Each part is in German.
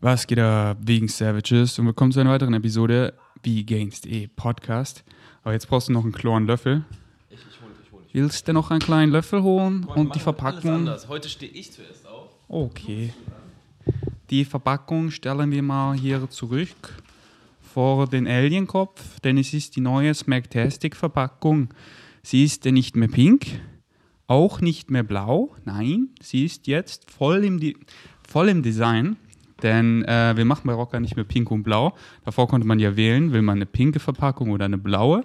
Was geht da wegen Savages und willkommen zu einer weiteren Episode wie Gainst E Podcast. Aber jetzt brauchst du noch einen kloren Löffel. Ich, ich hol, ich hol. Ich Willst du noch einen kleinen Löffel holen Wir und die Alles Verpackung? anders. Heute stehe ich zuerst auf. Okay. Die Verpackung stellen wir mal hier zurück vor den Alienkopf, denn es ist die neue Smacktastic Verpackung. Sie ist nicht mehr pink, auch nicht mehr blau. Nein, sie ist jetzt voll im, Di voll im Design. Denn äh, wir machen bei Rocker nicht mehr pink und blau. Davor konnte man ja wählen, will man eine pinke Verpackung oder eine blaue.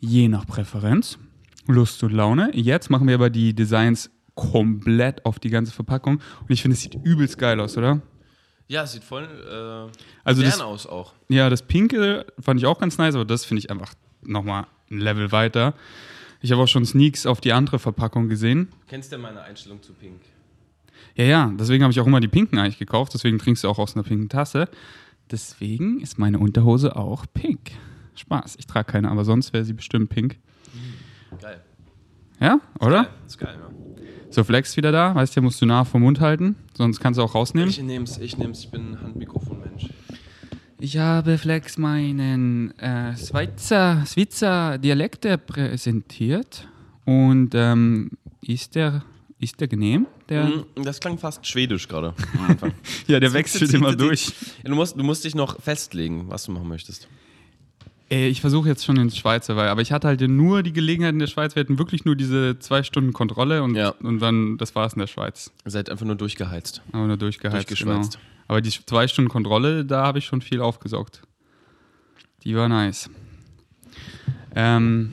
Je nach Präferenz, Lust und Laune. Jetzt machen wir aber die Designs komplett auf die ganze Verpackung. Und ich finde, es sieht übelst geil aus, oder? Ja, es sieht voll äh, Also modern das- aus auch. Ja, das Pinke fand ich auch ganz nice, aber das finde ich einfach nochmal ein Level weiter. Ich habe auch schon Sneaks auf die andere Verpackung gesehen. Kennst du meine Einstellung zu Pink? Ja, ja, deswegen habe ich auch immer die pinken eigentlich gekauft. Deswegen trinkst du auch aus einer pinken Tasse. Deswegen ist meine Unterhose auch pink. Spaß, ich trage keine, aber sonst wäre sie bestimmt pink. Geil. Ja, oder? Geil. Ist geil, ja. So, Flex wieder da. Weißt du, musst du nah vom Mund halten, sonst kannst du auch rausnehmen. Ich nehm's, ich nehm's, ich bin Handmikrofonmensch. Ich habe Flex meinen äh, Schweizer, Schweizer Dialekt präsentiert und ähm, ist der ist der genehm? Der, Mhm, Das klang fast schwedisch gerade am Anfang. Ja, der wechselt immer durch. Du, musst, du musst dich noch festlegen, was du machen möchtest. Ey, ich versuche jetzt schon ins Schweizer, weil, aber ich hatte halt nur die Gelegenheit in der Schweiz. Wir hatten wirklich nur diese zwei Stunden Kontrolle und, Ja. und dann, das war es in der Schweiz. Ihr seid einfach nur durchgeheizt. Aber nur durchgeheizt. Genau. Durchgeschweizt. Aber die zwei Stunden Kontrolle, da habe ich schon viel aufgesaugt. Die war nice. Ähm,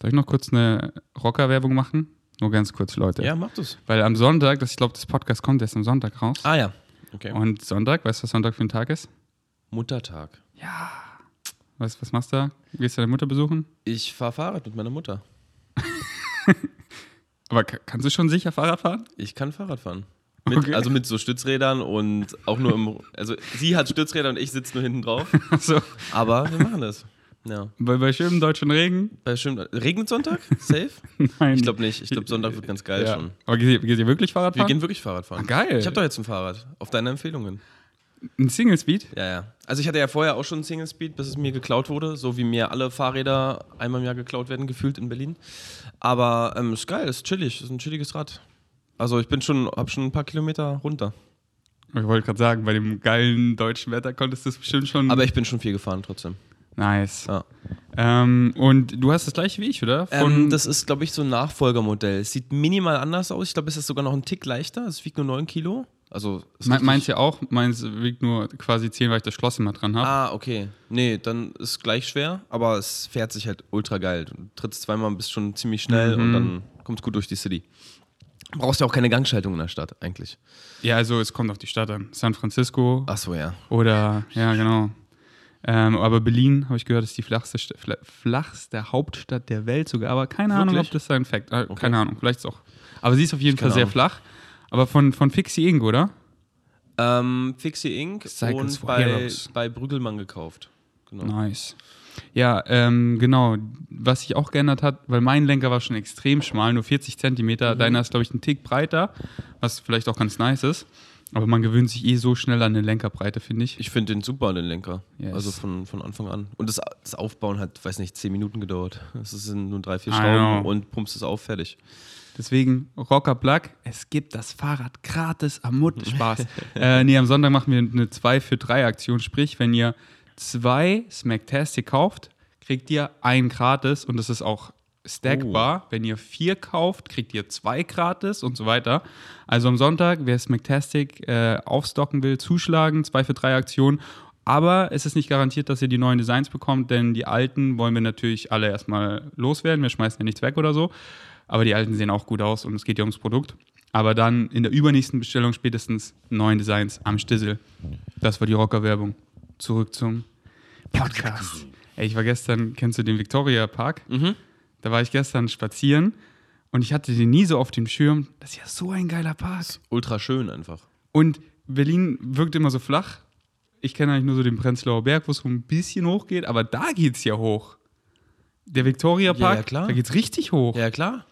soll ich noch kurz eine Rocker-Werbung machen? Nur ganz kurz, Leute. Ja, mach du's. Weil am Sonntag, das, ich glaube, das Podcast kommt erst am Sonntag raus. Ah ja. Okay. Und Sonntag, weißt du, was Sonntag für ein Tag ist? Muttertag. Was, was machst du da? Gehst du deine Mutter besuchen? Ich fahre Fahrrad mit meiner Mutter. Aber ka- kannst du schon sicher Fahrrad fahren? Ich kann Fahrrad fahren. Mit, Okay. Also mit so Stützrädern und auch nur im. Also sie hat Stützräder und ich sitze nur hinten drauf. Achso. Aber wir machen das. Ja. Bei, bei schönem deutschen Regen? Bei schön, regnet Sonntag? Safe? Nein. Ich glaube nicht. Ich glaube, Sonntag wird ganz geil ja. schon. Aber geht, geht ihr wirklich Fahrrad Wir fahren? gehen wirklich Fahrrad fahren. Ah, geil. Ich habe doch jetzt ein Fahrrad. Auf deine Empfehlungen. Ein Single Speed? Ja, ja. Also ich hatte ja vorher auch schon einen Single Speed, bis es mir geklaut wurde. So wie mir alle Fahrräder einmal im Jahr geklaut werden, gefühlt in Berlin. Aber ähm, ist geil, ist chillig, ist ein chilliges Rad. Also ich bin schon, hab schon ein paar Kilometer runter. Ich wollte gerade sagen, bei dem geilen deutschen Wetter konntest du es bestimmt schon. Aber ich bin schon viel gefahren trotzdem. Nice. Ja. Ähm, und du hast das gleiche wie ich, oder? Ähm, das ist, glaube ich, so ein Nachfolgermodell. Es sieht minimal anders aus. Ich glaube, es ist sogar noch ein Tick leichter. Es wiegt nur 9 Kilo. Also Me meins ja auch. Meins wiegt nur quasi 10, weil ich das Schloss immer dran habe. Ah, okay. Nee, dann ist gleich schwer, aber es fährt sich halt ultra geil. Du trittst zweimal, bist schon ziemlich schnell Mhm. und dann kommst gut durch die City. Brauchst ja auch keine Gangschaltung in der Stadt, eigentlich. Ja, also es kommt auf die Stadt an. San Francisco Ach so, ja. oder, ja, genau. Ähm, aber Berlin, habe ich gehört, ist die flachste, flachste Hauptstadt der Welt sogar. Aber keine Ahnung, Wirklich? ob das ein Fact äh, Keine Ahnung, vielleicht ist auch. Aber sie ist auf jeden Fall sehr Ahnung. flach. Aber von, von Fixie Inc., oder? Ähm, Fixie Inc. Cycles und bei, Heroes. bei Brüggelmann gekauft. Genau. Nice. Ja, ähm, genau. Was sich auch geändert hat, weil mein Lenker war schon extrem schmal, nur 40 Mhm. Zentimeter. Deiner ist, glaube ich, ein Tick breiter, was vielleicht auch ganz nice ist. Aber man gewöhnt sich eh so schnell an eine Lenkerbreite, finde ich. Ich finde den super, den Lenker. Yes. Also von, von Anfang an. Und das, das Aufbauen hat, weiß nicht, 10 Minuten gedauert. Es sind nur drei, vier Schrauben und pumpst es auf, fertig. Deswegen Rocker Plug, es gibt das Fahrrad gratis am Mut. Spaß. äh, nee, am Sonntag machen wir eine 2 für 3 Aktion. Sprich, wenn ihr zwei Smacktastic kauft, kriegt ihr ein gratis und das ist auch stackbar. Wenn ihr vier kauft, kriegt ihr zwei gratis und so weiter. Also am Sonntag, wer Smacktastic äh, aufstocken will, zuschlagen, 2 für 3 Aktion. Aber es ist nicht garantiert, dass ihr die neuen Designs bekommt, denn die alten wollen wir natürlich alle erstmal loswerden. Wir schmeißen ja nichts weg oder so. Aber die alten sehen auch gut aus und es geht ja ums Produkt. Aber dann in der übernächsten Bestellung spätestens neuen Designs am Stissel. Das war die Rocker-Werbung. Zurück zum Podcast. Ey, ich war gestern, kennst du den Victoria Park? Mhm. Da war ich gestern spazieren und ich hatte den nie so auf dem Schirm. Das ist ja so ein geiler Park. Ultra schön einfach. Und Berlin wirkt immer so flach. Ich kenne eigentlich nur so den Prenzlauer Berg, wo es so ein bisschen hoch geht, aber da geht es ja hoch. Der Victoria Ja, Park, ja, klar. da geht es richtig hoch. Ja, klar.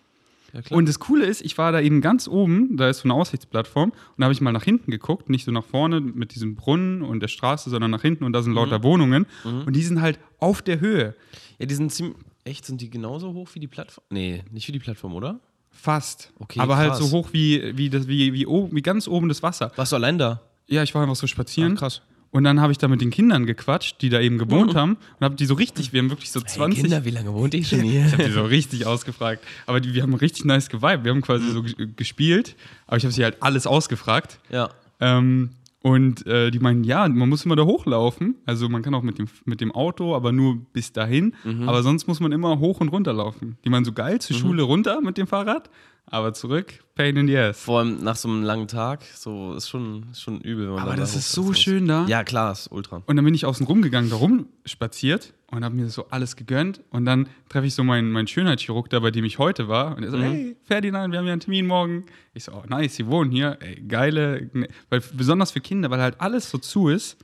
Ja, klar. Und das Coole ist, ich war da eben ganz oben, da ist so eine Aussichtsplattform, und da habe ich mal nach hinten geguckt, nicht so nach vorne mit diesem Brunnen und der Straße, sondern nach hinten und da sind lauter Wohnungen und die sind halt auf der Höhe. Ja, die sind ziemlich. Echt, sind die genauso hoch wie die Plattform? Nee, nicht wie die Plattform, oder? Fast. Okay, Aber halt krass. so hoch wie, wie, das, wie, wie, oben, wie ganz oben das Wasser. Warst du allein da? Ja, ich war einfach so spazieren. Ah, krass. Und dann habe ich da mit den Kindern gequatscht, die da eben gewohnt haben. Und habe die so richtig, wir haben wirklich so 20. wie lange wohnt ihr schon hier? Ich habe die so richtig ausgefragt. Aber die, wir haben richtig nice geweibt. Wir haben quasi so ge- gespielt. Aber ich habe sie halt alles ausgefragt. ja. Ähm, und äh, die meinen, ja, man muss immer da hochlaufen. Also man kann auch mit dem, mit dem Auto, aber nur bis dahin. Aber sonst muss man immer hoch und runter laufen. Die meinen so geil, zur Schule runter mit dem Fahrrad, aber zurück, pain in the ass. Vor allem nach so einem langen Tag, so ist schon, schon übel. Wenn man Aber dann das da ist so schön da. Ja, klar, ist ultra. Und dann bin ich außen rumgegangen, da rumspaziert und habe mir so alles gegönnt. Und dann treffe ich so meinen, meinen Schönheitschirurg da, bei dem ich heute war. Und er so, hey, Ferdinand, wir haben ja einen Termin morgen. Ich so, oh nice, Sie wohnen hier. Ey, geile, ne- weil besonders für Kinder, weil halt alles so zu ist.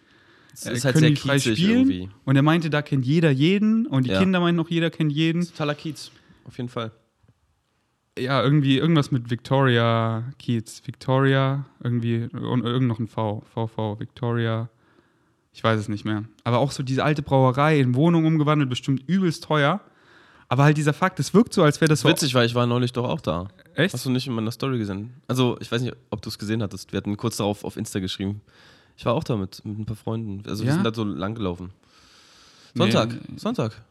Es äh, ist halt können sehr frei spielen. irgendwie. Und er meinte, da kennt jeder jeden. Und die Ja. Kinder meinten auch, jeder kennt jeden. Totaler Kiez, auf jeden Fall. Ja, irgendwie irgendwas mit Victoria Kiez. Victoria, irgendwie, und irgend noch ein V. VV, Victoria. Ich weiß es nicht mehr. Aber auch so diese alte Brauerei in Wohnung umgewandelt, bestimmt übelst teuer. Aber halt dieser Fakt, es wirkt so, als wäre das so. Witzig, weil ich war neulich doch auch da. Echt? Hast du nicht in meiner Story gesehen? Also, ich weiß nicht, ob du es gesehen hattest. Wir hatten kurz darauf auf Insta geschrieben. Ich war auch da mit, mit ein paar Freunden. Also, wir Ja? sind da so lang gelaufen. Sonntag, Nee. Sonntag.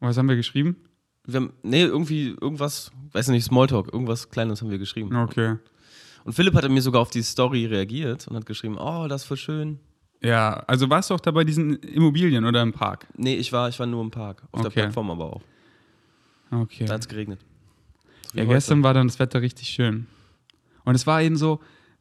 Was haben wir geschrieben? Wir haben, nee, irgendwie irgendwas, weiß nicht, Smalltalk, irgendwas Kleines haben wir geschrieben. Okay. Und Philipp hatte mir sogar auf die Story reagiert und hat geschrieben, oh, das ist voll schön. Ja, also warst du auch da bei diesen Immobilien oder im Park? Nee, ich war, ich war nur im Park, auf der Okay. Plattform aber auch. Okay. Da hat es geregnet. So Ja, heute. gestern war dann das Wetter richtig schön. Und es war eben so,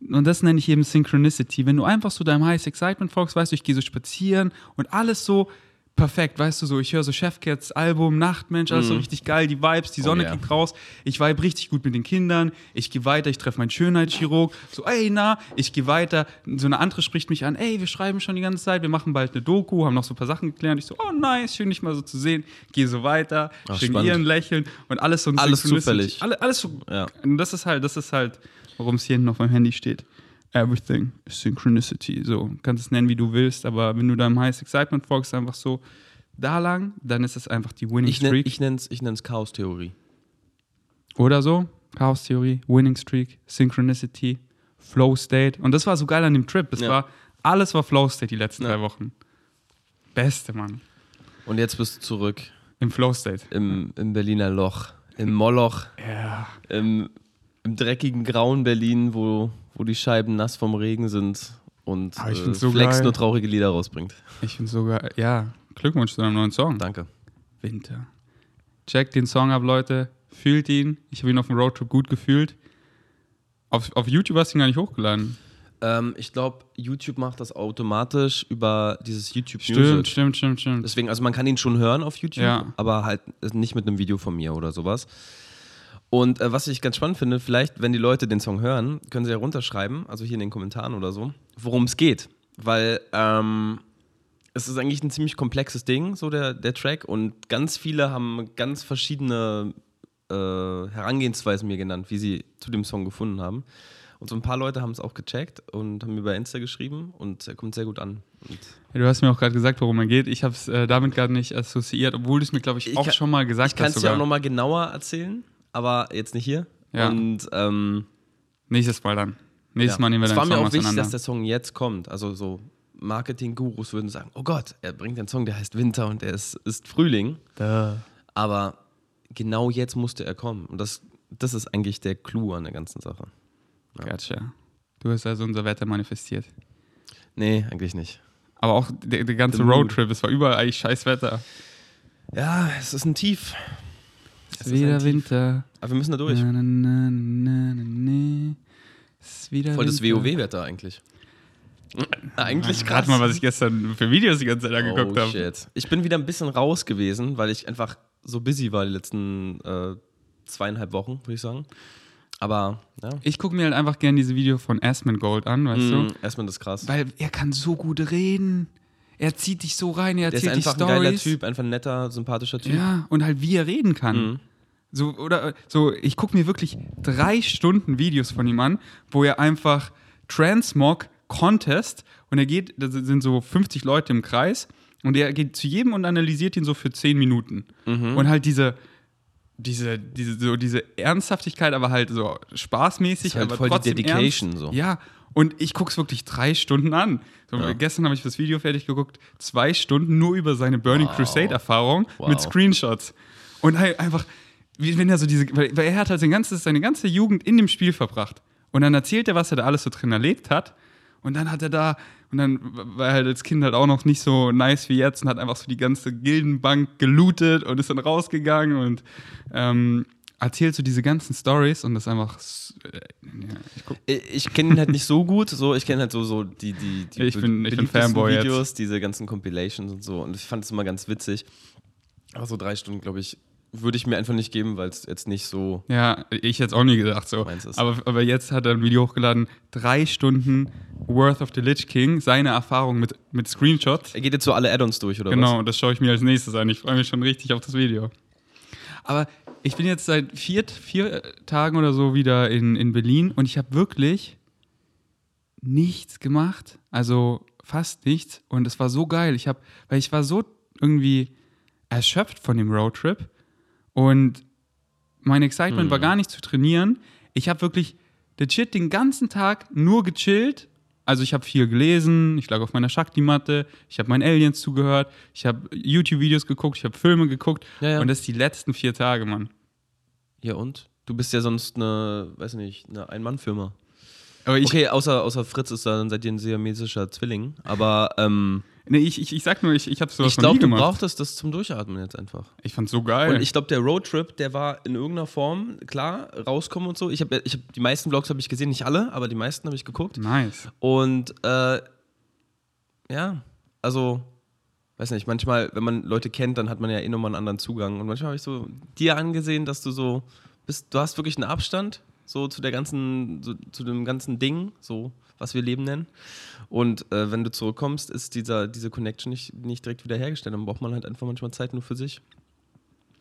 und das nenne ich eben Synchronicity, wenn du einfach so deinem Highest Excitement folgst, weißt du, ich gehe so spazieren und alles so perfekt, weißt du, so, ich höre so Chefcats Album, Nachtmensch, alles so richtig geil, die Vibes, die Sonne ja. kriegt raus, ich vibe richtig gut mit den Kindern, ich gehe weiter, ich treffe meinen Schönheitschirurg, so, ey, na, ich gehe weiter, so eine andere spricht mich an, ey, wir schreiben schon die ganze Zeit, wir machen bald eine Doku, haben noch so ein paar Sachen geklärt, ich so, oh, nice, schön, dich mal so zu sehen, gehe so weiter, spannend. ihren Lächeln und alles so ein Alles zufällig. Alle, alles so Ja. und das ist halt, das ist halt, worum es hier hinten auf meinem Handy steht. Everything is Synchronicity. So, kannst es nennen, wie du willst, aber wenn du deinem Highest Excitement folgst, einfach so da lang, dann ist es einfach die Winning Ich, nenn, Streak. ich nenne es ich nenn's Chaos-Theorie. Oder so. Chaos-Theorie, Winning Streak, Synchronicity, Flow State. Und das war so geil an dem Trip. Das Ja. war, alles war Flow State die letzten Ja. drei Wochen. Beste, Mann. Und jetzt bist du zurück Im Flow State. im, im Berliner Loch, im Moloch, Ja. im, im dreckigen grauen Berlin, wo, wo die Scheiben nass vom Regen sind und Ah, ich äh, so Flex geil. nur traurige Lieder rausbringt. Ich finde sogar, ja, Glückwunsch zu deinem neuen Song. Danke. Winter. Checkt den Song ab, Leute. Fühlt ihn. Ich habe ihn auf dem Roadtrip gut gefühlt. Auf, auf YouTube hast du ihn gar nicht hochgeladen. Ähm, ich glaube, YouTube macht das automatisch über dieses YouTube Stimmt, Music. stimmt, stimmt, stimmt. Deswegen, also man kann ihn schon hören auf YouTube, Ja. aber halt nicht mit einem Video von mir oder sowas. Und äh, was ich ganz spannend finde, vielleicht, wenn die Leute den Song hören, können sie ja runterschreiben, also hier in den Kommentaren oder so, worum es geht. Weil ähm, es ist eigentlich ein ziemlich komplexes Ding, so der, der Track. Und ganz viele haben ganz verschiedene äh, Herangehensweisen mir genannt, wie sie zu dem Song gefunden haben. Und so ein paar Leute haben es auch gecheckt und haben mir bei Insta geschrieben und er kommt sehr gut an. Ja, du hast mir auch gerade gesagt, worum er geht. Ich habe es äh, damit gerade nicht assoziiert, obwohl du es mir, glaube ich, Ich auch kann- schon mal gesagt Ich kann hast. es dir auch nochmal genauer erzählen, aber jetzt nicht hier. Ja. Und ähm, Nächstes Mal dann. Nächstes ja. Mal nehmen wir es dann war den mir Song auch wichtig, dass der Song jetzt kommt. Also so Marketing-Gurus würden sagen, oh Gott, er bringt einen Song, der heißt Winter und er ist, ist Frühling. Aber genau jetzt musste er kommen. Und das, das ist eigentlich der Clou an der ganzen Sache. Gotcha. Du hast also unser Wetter manifestiert. Nee, eigentlich nicht. Aber auch der, der ganze. Roadtrip, es war überall eigentlich scheiß Wetter. Ja, es ist ein Tief. Es ist wieder. Winter. Aber wir müssen da durch. Na, na, na, na, na, na. Es ist wieder Voll das Winter. WoW-Wetter eigentlich. eigentlich. Rat mal, was ich gestern für Videos die ganze Zeit angeguckt oh, habe. Ich bin wieder ein bisschen raus gewesen, weil ich einfach so busy war die letzten äh, zweieinhalb Wochen, würde ich sagen. Aber, ja. Ich gucke mir halt einfach gerne diese Videos von Asmund Gold an, weißt Mhm, du? das ist krass. Weil er kann so gut reden. Er zieht dich so rein, er Der ist erzählt einfach die ein geiler. Typ, einfach ein netter, sympathischer Typ. Ja, und halt wie er reden kann. Mhm. So, oder so, ich gucke mir wirklich drei Stunden Videos von ihm an, wo er einfach Transmog Contest und er geht, da sind so 50 Leute im Kreis und er geht zu jedem und analysiert ihn so für 10 Minuten. Und halt diese, diese, diese, so diese Ernsthaftigkeit, aber halt so spaßmäßig, Ist halt aber voll die trotzdem Dedication ernst. so. Ja, und ich gucke es wirklich drei Stunden an. So, Ja. Gestern habe ich das Video fertig geguckt, zwei Stunden nur über seine Burning Wow. Crusade-Erfahrung Wow. mit Screenshots. Und halt einfach, wie wenn er so diese, weil, weil er hat halt sein ganzes, seine ganze Jugend in dem Spiel verbracht. Und dann erzählt er, was er da alles so drin erlebt hat. Und dann hat er da, und dann war er halt als Kind halt auch noch nicht so nice wie jetzt und hat einfach so die ganze Gildenbank gelootet und ist dann rausgegangen und ähm, erzählt so diese ganzen Stories und das einfach. Äh, ja, ich Ich, kenne ihn halt nicht so gut, so ich kenne halt so, so die, die, die Ich bin- ich bin Fanboy jetzt. Videos, diese ganzen Compilations und so. Und ich fand es immer ganz witzig. Aber so drei Stunden, glaube ich, würde ich mir einfach nicht geben, weil es jetzt nicht so. ja, ich hätte es auch nie gedacht so. Aber, aber jetzt hat er ein Video hochgeladen, drei Stunden Worth of the Lich King, seine Erfahrung mit, mit Screenshots. Er geht jetzt so alle Add-ons durch, oder Genau, was? das schaue ich mir als nächstes an. Ich freue mich schon richtig auf das Video. Aber ich bin jetzt seit vier, vier Tagen oder so wieder in, in Berlin und ich habe wirklich nichts gemacht. Also fast nichts. Und es war so geil. Ich habe, weil ich war so irgendwie erschöpft von dem Roadtrip und mein Excitement war gar nicht zu trainieren. Ich habe wirklich legit den ganzen Tag nur gechillt. Also ich habe viel gelesen, ich lag auf meiner Shakti-Matte, ich habe meinen Aliens zugehört, ich habe YouTube-Videos geguckt, ich habe Filme geguckt Ja, ja. und das die letzten vier Tage, Mann. Ja, und? Du bist ja sonst eine, weiß nicht, eine Ein-Mann-Firma. Aber ich, Okay, außer, außer Fritz ist da, dann seid ihr ein siamesischer Zwilling. Aber ähm, nee, ich, ich, ich sag nur, ich, ich habe sowas ich glaube, du gemacht. brauchtest das zum Durchatmen jetzt einfach. ich fand's so geil. Und ich glaube, der Roadtrip, der war in irgendeiner Form, klar, rauskommen und so. Ich habe ich hab, die meisten Vlogs habe ich gesehen, nicht alle, aber die meisten habe ich geguckt. nice. Und äh, ja, also, weiß nicht, manchmal, wenn man Leute kennt, dann hat man ja eh nochmal einen anderen Zugang. Und manchmal habe ich so dir angesehen, dass du so bist, du hast wirklich einen Abstand so zu der ganzen, so, zu dem ganzen Ding, so was wir Leben nennen. Und äh, wenn du zurückkommst, ist dieser, diese Connection nicht, nicht direkt wiederhergestellt. Dann braucht man halt einfach manchmal Zeit nur für sich.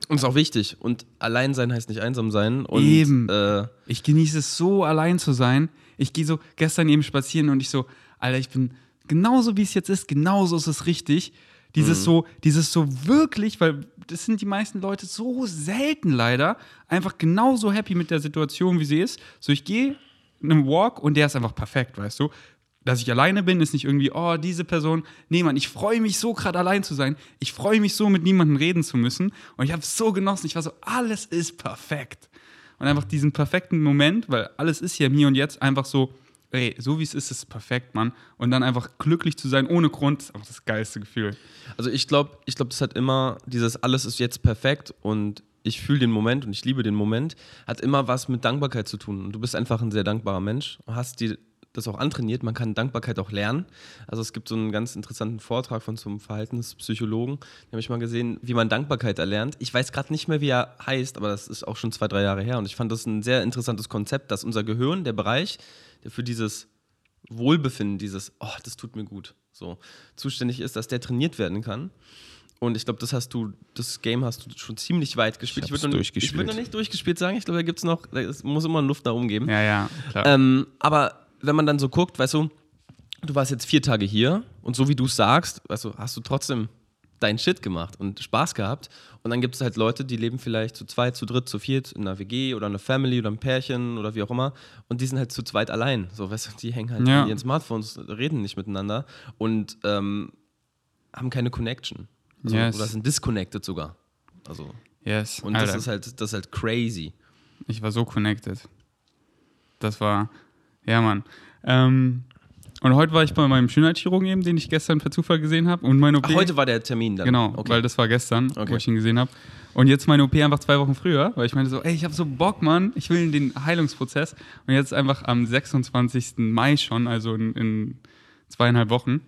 Und ist auch wichtig. Und allein sein heißt nicht einsam sein. Und, Eben. Äh, Ich genieße es so, allein zu sein. Ich gehe so gestern eben spazieren und ich so, Alter, ich bin genauso wie es jetzt ist, genauso ist es richtig. Dieses so, dieses so wirklich, weil das sind die meisten Leute so selten leider, einfach genauso happy mit der Situation, wie sie ist. So, ich gehe einem Walk und der ist einfach perfekt, weißt du? Dass ich alleine bin, ist nicht irgendwie, oh, diese Person. Nee, Mann, ich freue mich so, gerade allein zu sein. Ich freue mich so, mit niemandem reden zu müssen. Und ich habe es so genossen. Ich war so, alles ist perfekt. Und einfach diesen perfekten Moment, weil alles ist Hier und Jetzt einfach so, ey, so wie es ist, ist perfekt, Mann. Und dann einfach glücklich zu sein, ohne Grund, ist einfach das geilste Gefühl. Also ich glaube, ich glaube, das hat immer dieses alles ist jetzt perfekt und ich fühle den Moment und ich liebe den Moment, hat immer was mit Dankbarkeit zu tun. Und du bist einfach ein sehr dankbarer Mensch, hast dir das auch antrainiert. Man kann Dankbarkeit auch lernen. Also es gibt so einen ganz interessanten Vortrag von so einem Verhaltenspsychologen, den habe ich mal gesehen, wie man Dankbarkeit erlernt. Ich weiß gerade nicht mehr, wie er heißt, aber das ist auch schon zwei, drei Jahre her. Und ich fand das ein sehr interessantes Konzept, dass unser Gehirn, der Bereich, der für dieses Wohlbefinden, dieses, oh, das tut mir gut, so zuständig ist, dass der trainiert werden kann. Und ich glaube, das hast du, das Game hast du schon ziemlich weit gespielt. Ich würde hab's noch, nicht- ich durchgespielt. würd noch nicht durchgespielt sagen. Ich glaube, da gibt es noch, da- es muss immer Luft nach oben geben. Ja, ja, klar. Ähm, aber wenn man dann so guckt, weißt du, du warst jetzt vier Tage hier und so wie du es sagst, weißt du, hast du trotzdem deinen Shit gemacht und Spaß gehabt. Und dann gibt es halt Leute, die leben vielleicht zu zweit, zu dritt, zu viert in einer WG oder einer Family oder ein Pärchen oder wie auch immer. Und die sind halt zu zweit allein. So, weißt du, die hängen halt Ja. an ihren Smartphones, reden nicht miteinander und ähm, haben keine Connection. Also, Yes. Oder sind disconnected sogar. Also, yes. und Alter, das ist halt, das ist halt crazy. ich war so connected. Das war, ja, Mann. Ähm, und heute war ich bei meinem Schönheitschirurgen eben, den ich gestern per Zufall gesehen habe. Und meine OP. Ach, heute war der Termin dann. Genau, okay. weil das war gestern, wo Okay. ich ihn gesehen habe. Und jetzt meine OP einfach zwei Wochen früher, weil ich meinte so, ey, ich habe so Bock, Mann, ich will in den Heilungsprozess. Und jetzt einfach am 26. Mai schon, also in, in zweieinhalb Wochen.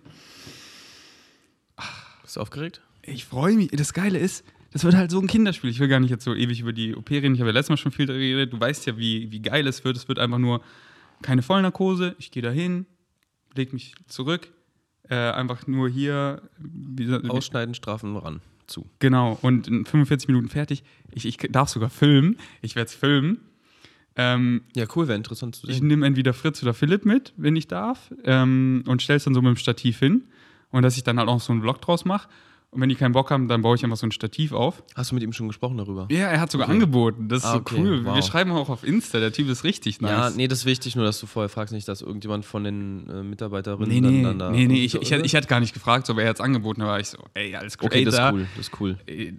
Bist du aufgeregt? Ich freue mich. Das Geile ist, das wird halt so ein Kinderspiel. Ich will gar nicht jetzt so ewig über die OP reden. Ich habe ja letztes Mal schon viel darüber geredet. Du weißt ja, wie, wie geil es wird. Es wird einfach nur keine Vollnarkose. Ich gehe da hin, leg mich zurück. Äh, einfach nur hier. Wie, Ausschneiden, strafen, ran. zu. Genau, und in 45 Minuten fertig. Ich, ich darf sogar filmen. Ich werde es filmen. Ähm, Ja, cool, wäre interessant zu ich sehen. nehme entweder Fritz oder Philipp mit, wenn ich darf, ähm, und stelle es dann so mit dem Stativ hin. Und dass ich dann halt auch so einen Vlog draus mache. Und wenn die keinen Bock haben, dann baue ich einfach so ein Stativ auf. Hast du mit ihm schon gesprochen darüber? Ja, er hat sogar Okay. angeboten. Das ist Ah, so okay, cool. Wir wow. schreiben auch auf Insta, der Typ ist richtig nice. Ja, nee, das ist wichtig, nur dass du vorher fragst, nicht, dass irgendjemand von den äh, Mitarbeiterinnen Nee, nee, dann, dann da. nee, nee, ich, so- ich, ich, ich hatte gar nicht gefragt, so, aber er hat es angeboten, da war ich so, ey, alles Creator. Okay, das ist cool, das ist cool. Äh,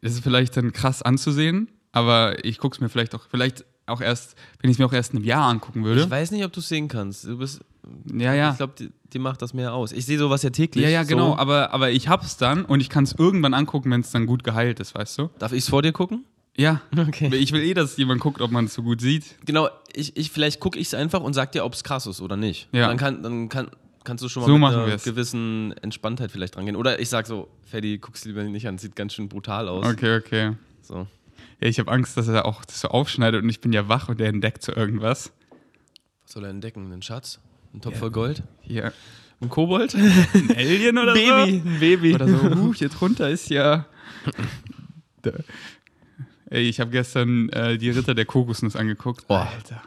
Das ist vielleicht dann krass anzusehen, aber ich gucke es mir vielleicht auch, vielleicht auch erst, wenn ich es mir auch erst in einem Jahr angucken würde. Ich weiß nicht, ob du es sehen kannst. Du bist, ja, ja. Ich glaube, dir, dir macht das mehr aus. Ich sehe sowas ja täglich. Ja, ja, genau, So. aber, aber ich hab's dann und ich kann es irgendwann angucken, wenn es dann gut geheilt ist, weißt du? Darf ich es vor dir gucken? Ja. Okay. Ich will eh, dass jemand guckt, ob man es so gut sieht. Genau, ich, ich vielleicht gucke ich es einfach und sag dir, ob es krass ist oder nicht. Ja. Dann, kann, dann kann, kannst du schon mal So mit einer wir's. gewissen Entspanntheit vielleicht rangehen. Oder ich sag so, Freddy, guck's lieber nicht an, sieht ganz schön brutal aus. Okay, okay. So. Ja, ich habe Angst, dass er auch das so aufschneidet und ich bin ja wach und er entdeckt so irgendwas. Was soll er entdecken? Einen Schatz? Ein Topf voll Gold? Hier. Ein Kobold? Ein Alien oder Baby, ein Baby. so? Oder so, uh, hier drunter ist ja. Ey, ich habe gestern äh, die Ritter der Kokosnuss angeguckt. Boah. Alter.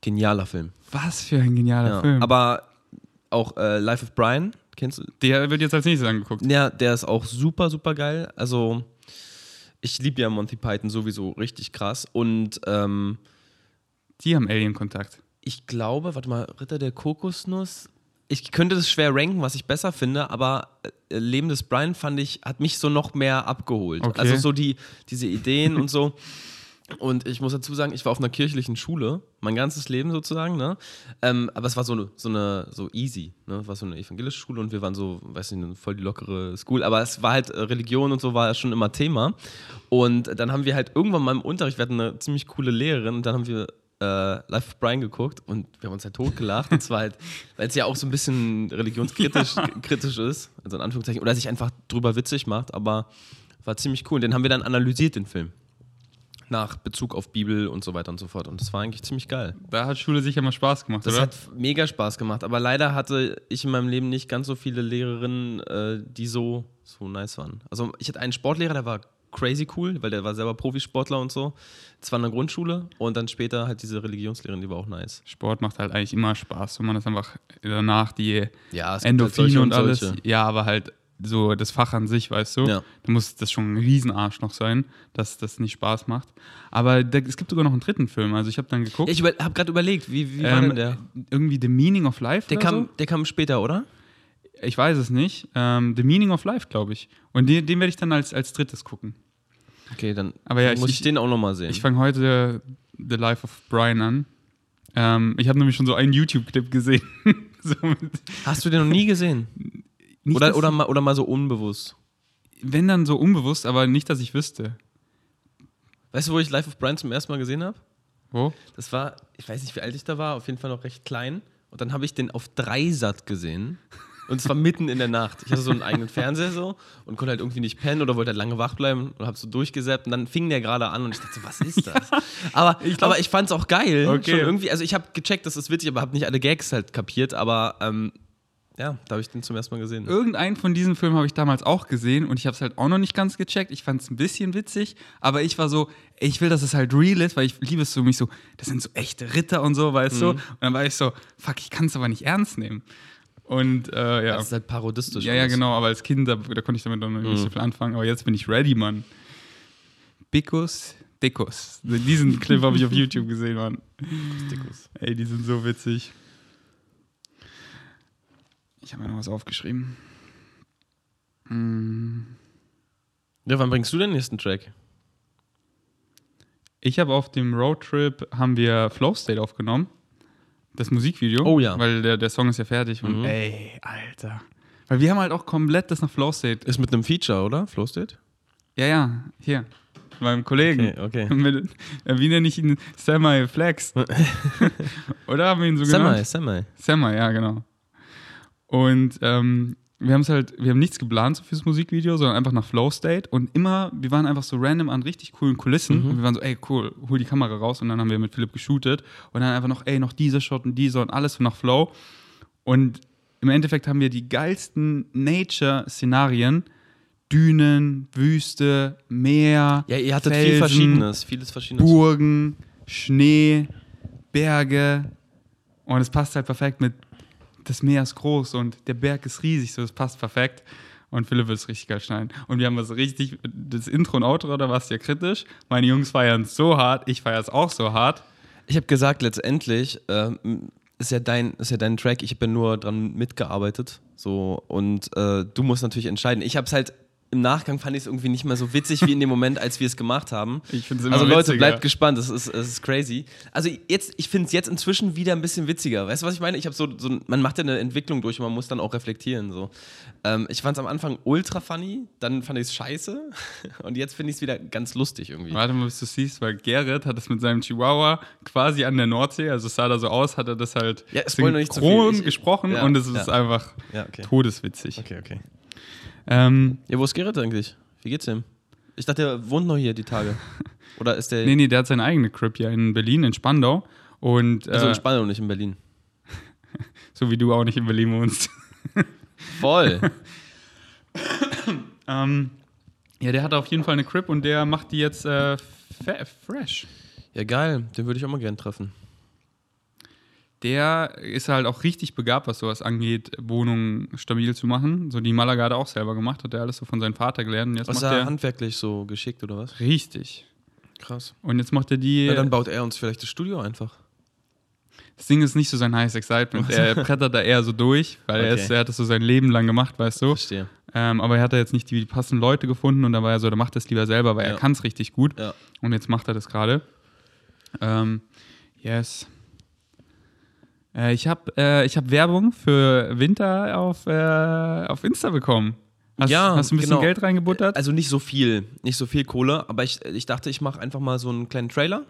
Genialer Film. Was für ein genialer Ja. Film. Aber auch äh, Life of Brian, kennst du? der wird jetzt als nächstes angeguckt. Ja, der ist auch super, super geil. Also, ich liebe ja Monty Python sowieso richtig krass. Und ähm, Die haben Alien-Kontakt. Ich glaube, warte mal, Ritter der Kokosnuss. Ich könnte das schwer ranken, was ich besser finde, aber äh, Leben des Brian fand ich, hat mich so noch mehr abgeholt. Okay. Also so die, diese Ideen und so. Und ich muss dazu sagen, ich war auf einer kirchlichen Schule, mein ganzes Leben sozusagen, ne? Ähm, aber es war so eine, so eine, so easy, ne? Es war so eine evangelische Schule und wir waren so, weiß nicht, eine voll die lockere School, aber es war halt, äh, Religion und so war schon immer Thema. Und dann haben wir halt irgendwann mal im Unterricht, wir hatten eine ziemlich coole Lehrerin und dann haben wir äh, Life of Brian geguckt und wir haben uns halt totgelacht. und zwar halt, weil es ja auch so ein bisschen religionskritisch kritisch ist, also in Anführungszeichen, oder sich einfach drüber witzig macht, aber war ziemlich cool. Und den haben wir dann analysiert, den Film. Nach Bezug auf Bibel und so weiter und so fort. Und das war eigentlich ziemlich geil. Da hat Schule sicher mal Spaß gemacht, Das oder? hat mega Spaß gemacht. Aber leider hatte ich in meinem Leben nicht ganz so viele Lehrerinnen, äh, die so, so nice waren. Also ich hatte einen Sportlehrer, der war crazy cool, weil der war selber Profisportler und so. Das war in der Grundschule und dann später halt diese Religionslehrerin, die war auch nice. Sport macht halt eigentlich immer Spaß, wenn man das einfach danach die Ja, halt Endorphine solche und alles. solche. Ja, aber halt so das Fach an sich, weißt du? Ja. Da muss das schon ein Riesenarsch noch sein, dass das nicht Spaß macht. Aber da, es gibt sogar noch einen dritten Film. Also ich habe dann geguckt. Ja, ich habe gerade überlegt, wie, wie war ähm, denn der? Irgendwie The Meaning of Life. Der kam, so? der kam später, oder? Ich weiß es nicht. Ähm, The Meaning of Life, glaube ich. Und den, den werde ich dann als, als drittes gucken. Okay, dann Aber ja, muss ich, ich- den auch nochmal sehen. Ich fange heute The Life of Brian an. Ähm, ich habe nämlich schon so einen YouTube-Clip gesehen. so Hast du den noch nie gesehen? nicht, Oder, oder, mal, oder mal so unbewusst? wenn dann so unbewusst, aber nicht, dass ich wüsste. Weißt du, wo ich Life of Brian zum ersten Mal gesehen habe? Wo? Das war, ich weiß nicht, wie alt ich da war, auf jeden Fall noch recht klein. Und dann habe ich den auf Dreisat gesehen. Und zwar mitten in der Nacht. Ich hatte so einen eigenen Fernseher so und konnte halt irgendwie nicht pennen oder wollte halt lange wach bleiben und habe so durchgesäppt und dann fing der gerade an und ich dachte so, was ist das? aber, ich aber ich fand es auch geil. Okay. Schon irgendwie, also ich habe gecheckt, das ist witzig, aber habe nicht alle Gags halt kapiert. Aber ähm, ja, da habe ich den zum ersten Mal gesehen. Irgendeinen von diesen Filmen habe ich damals auch gesehen und ich habe es halt auch noch nicht ganz gecheckt. Ich fand es ein bisschen witzig, aber ich war so, ich will, dass es halt real ist, weil ich liebe es so mich so, das sind so echte Ritter und so, weißt du? Und dann war ich so, fuck, ich kann es aber nicht ernst nehmen. Und äh, ja. Das ist halt parodistisch. Ja, ja, genau, aber als Kind, da, da konnte ich damit noch nicht so viel anfangen, aber jetzt bin ich ready, Mann. Bickus, Dickus. Diesen Clip habe ich auf YouTube gesehen, Mann. Dickus. Ey, die sind so witzig. Ich habe mir noch was aufgeschrieben. Mm. Ja, wann bringst du den nächsten Track? Ich habe auf dem Roadtrip haben wir Flow State aufgenommen. Das Musikvideo. Oh ja. Weil der, der Song ist ja fertig. Und Mhm. ey, Alter. Weil wir haben halt auch komplett das nach Flow State. Ist mit einem Feature, oder? Flow State? Ja, ja, hier. Meinem Kollegen. Okay, okay. Mit, äh, wie nenne ich ihn? Semi Flex. Oder haben wir ihn so Semi, genannt? Semi. Semi, ja, genau. Und ähm, wir haben es halt, wir haben nichts geplant fürs Musikvideo, sondern einfach nach Flow State und immer, wir waren einfach so random an richtig coolen Kulissen und wir waren so, ey, cool, hol die Kamera raus und dann haben wir mit Philipp geshootet und dann einfach noch, ey, noch dieser Shot und dieser und alles nach Flow und im Endeffekt haben wir die geilsten Nature-Szenarien Dünen, Wüste, Meer. Ja, ihr hattet Felsen, viel Verschiedenes, vieles Verschiedenes. Burgen, Schnee, Berge. Und es passt halt perfekt mit, das Meer ist groß und der Berg ist riesig, so das passt perfekt. Und Philipp wird es richtig geil schneiden. Und wir haben was richtig, das Intro und Outro, da war es ja kritisch. Meine Jungs feiern es so hart, ich feiere es auch so hart. Ich habe gesagt, letztendlich ähm, ist, ja dein, ist ja dein Track, ich ja nur dran mitgearbeitet. So, und äh, du musst natürlich entscheiden. Ich habe es halt im Nachgang fand ich es irgendwie nicht mehr so witzig wie in dem Moment, als wir es gemacht haben. Ich finde es immer Also Leute, witziger. bleibt gespannt, das ist, das ist crazy. Also jetzt, ich finde es jetzt inzwischen wieder ein bisschen witziger. Weißt du, was ich meine? Ich habe so, so, man macht ja eine Entwicklung durch und man muss dann auch reflektieren. So. Ähm, ich fand es am Anfang ultra funny, dann fand ich es scheiße und jetzt finde ich es wieder ganz lustig irgendwie. Warte mal, bis du siehst, weil Gerrit hat das mit seinem Chihuahua quasi an der Nordsee, also es sah da so aus, hat er das halt Ja, noch nicht zu viel. synchron Ich- gesprochen ja, und es ist ja. einfach Ja, okay. todeswitzig. Okay, okay. Ähm, Ja, wo ist Gerrit eigentlich? Wie geht's ihm? Ich dachte, er wohnt noch hier die Tage. Oder ist der. nee, nee, der hat seine eigene Crib hier in Berlin, in Spandau. Und Also äh, in Spanien und nicht in Berlin. so wie du auch nicht in Berlin wohnst. Voll. ähm, ja, der hat auf jeden Fall eine Crib und der macht die jetzt äh, fresh. ja, geil. Den würde ich auch mal gern treffen. Der ist halt auch richtig begabt, was sowas angeht, Wohnungen stabil zu machen. So die Malaga hat er auch selber gemacht, hat er alles so von seinem Vater gelernt. Und jetzt Ist macht er er handwerklich so geschickt oder was? richtig. Krass. Und jetzt macht er die. Ja, dann baut er uns vielleicht das Studio einfach. das Ding ist nicht so sein heißes Excitement. Er brettert da eher so durch, weil er, Okay. ist, er hat das so sein Leben lang gemacht, weißt du. Verstehe. Ähm, aber er hat da jetzt nicht die passenden Leute gefunden und da war er so, der macht das lieber selber, weil Ja. er kann es richtig gut. Ja. Und jetzt macht er das gerade. Ähm, yes. Äh, ich habe äh, ich hab Werbung für Winter auf, äh, auf Insta bekommen. Hast, Ja, hast du ein bisschen genau. Geld reingebuttert? Also nicht so viel, nicht so viel Kohle, aber ich, ich dachte, ich mache einfach mal so einen kleinen Trailer.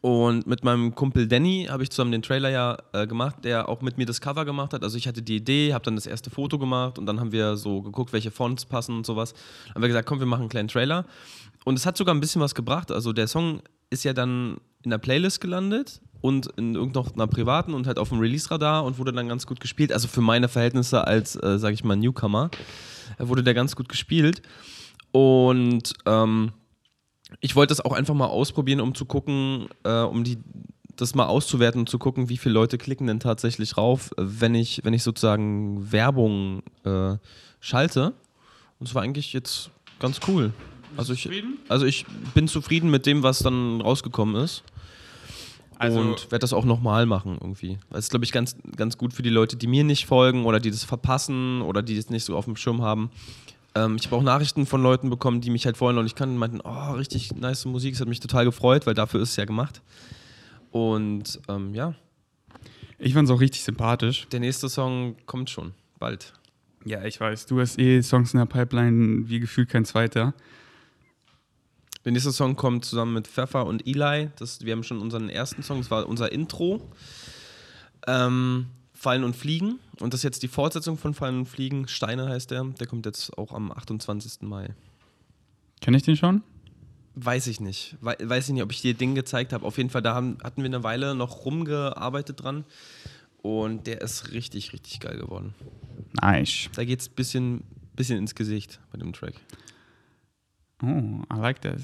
Und mit meinem Kumpel Danny habe ich zusammen den Trailer ja äh, gemacht, der auch mit mir das Cover gemacht hat. Also ich hatte die Idee, habe dann das erste Foto gemacht und dann haben wir so geguckt, welche Fonts passen und sowas. Dann haben wir gesagt, komm, wir machen einen kleinen Trailer. Und es hat sogar ein bisschen was gebracht. Also der Song ist ja dann in der Playlist gelandet und in irgendeiner privaten und halt auf dem Release-Radar und wurde dann ganz gut gespielt. Also für meine Verhältnisse als, äh, sage ich mal, Newcomer äh, wurde der ganz gut gespielt. Und ähm, ich wollte das auch einfach mal ausprobieren, um zu gucken, äh, um die, das mal auszuwerten und zu gucken, wie viele Leute klicken denn tatsächlich rauf, wenn ich, wenn ich sozusagen Werbung äh, schalte. Und es war eigentlich jetzt ganz cool. Also ich, also ich bin zufrieden mit dem, was dann rausgekommen ist. Also- und werde das auch nochmal machen irgendwie. Das ist, glaube ich, ganz, ganz gut für die Leute, die mir nicht folgen oder die das verpassen oder die das nicht so auf dem Schirm haben. Ähm, ich habe auch Nachrichten von Leuten bekommen, die mich halt vorher noch nicht kannten und meinten, oh, richtig nice Musik, es hat mich total gefreut, weil dafür ist es ja gemacht. Und ähm, ja, Ich fand es auch richtig sympathisch. der nächste Song kommt schon, bald. Ja, ich weiß, du hast eh Songs in der Pipeline wie gefühlt kein zweiter. Der nächste Song kommt zusammen mit Pfeffer und Eli. Das, wir haben schon unseren ersten Song, das war unser Intro. Ähm, Fallen und Fliegen. Und das ist jetzt die Fortsetzung von Fallen und Fliegen. Steine heißt der. Der kommt jetzt auch am 28. Mai. Kenn ich den schon? Weiß ich nicht. Wei- weiß ich nicht, ob ich dir den gezeigt habe. Auf jeden Fall, da haben, hatten wir eine Weile noch rumgearbeitet dran. Und der ist richtig, richtig geil geworden. Nice. Da geht es ein bisschen, bisschen ins Gesicht bei dem Track. Oh, I like that.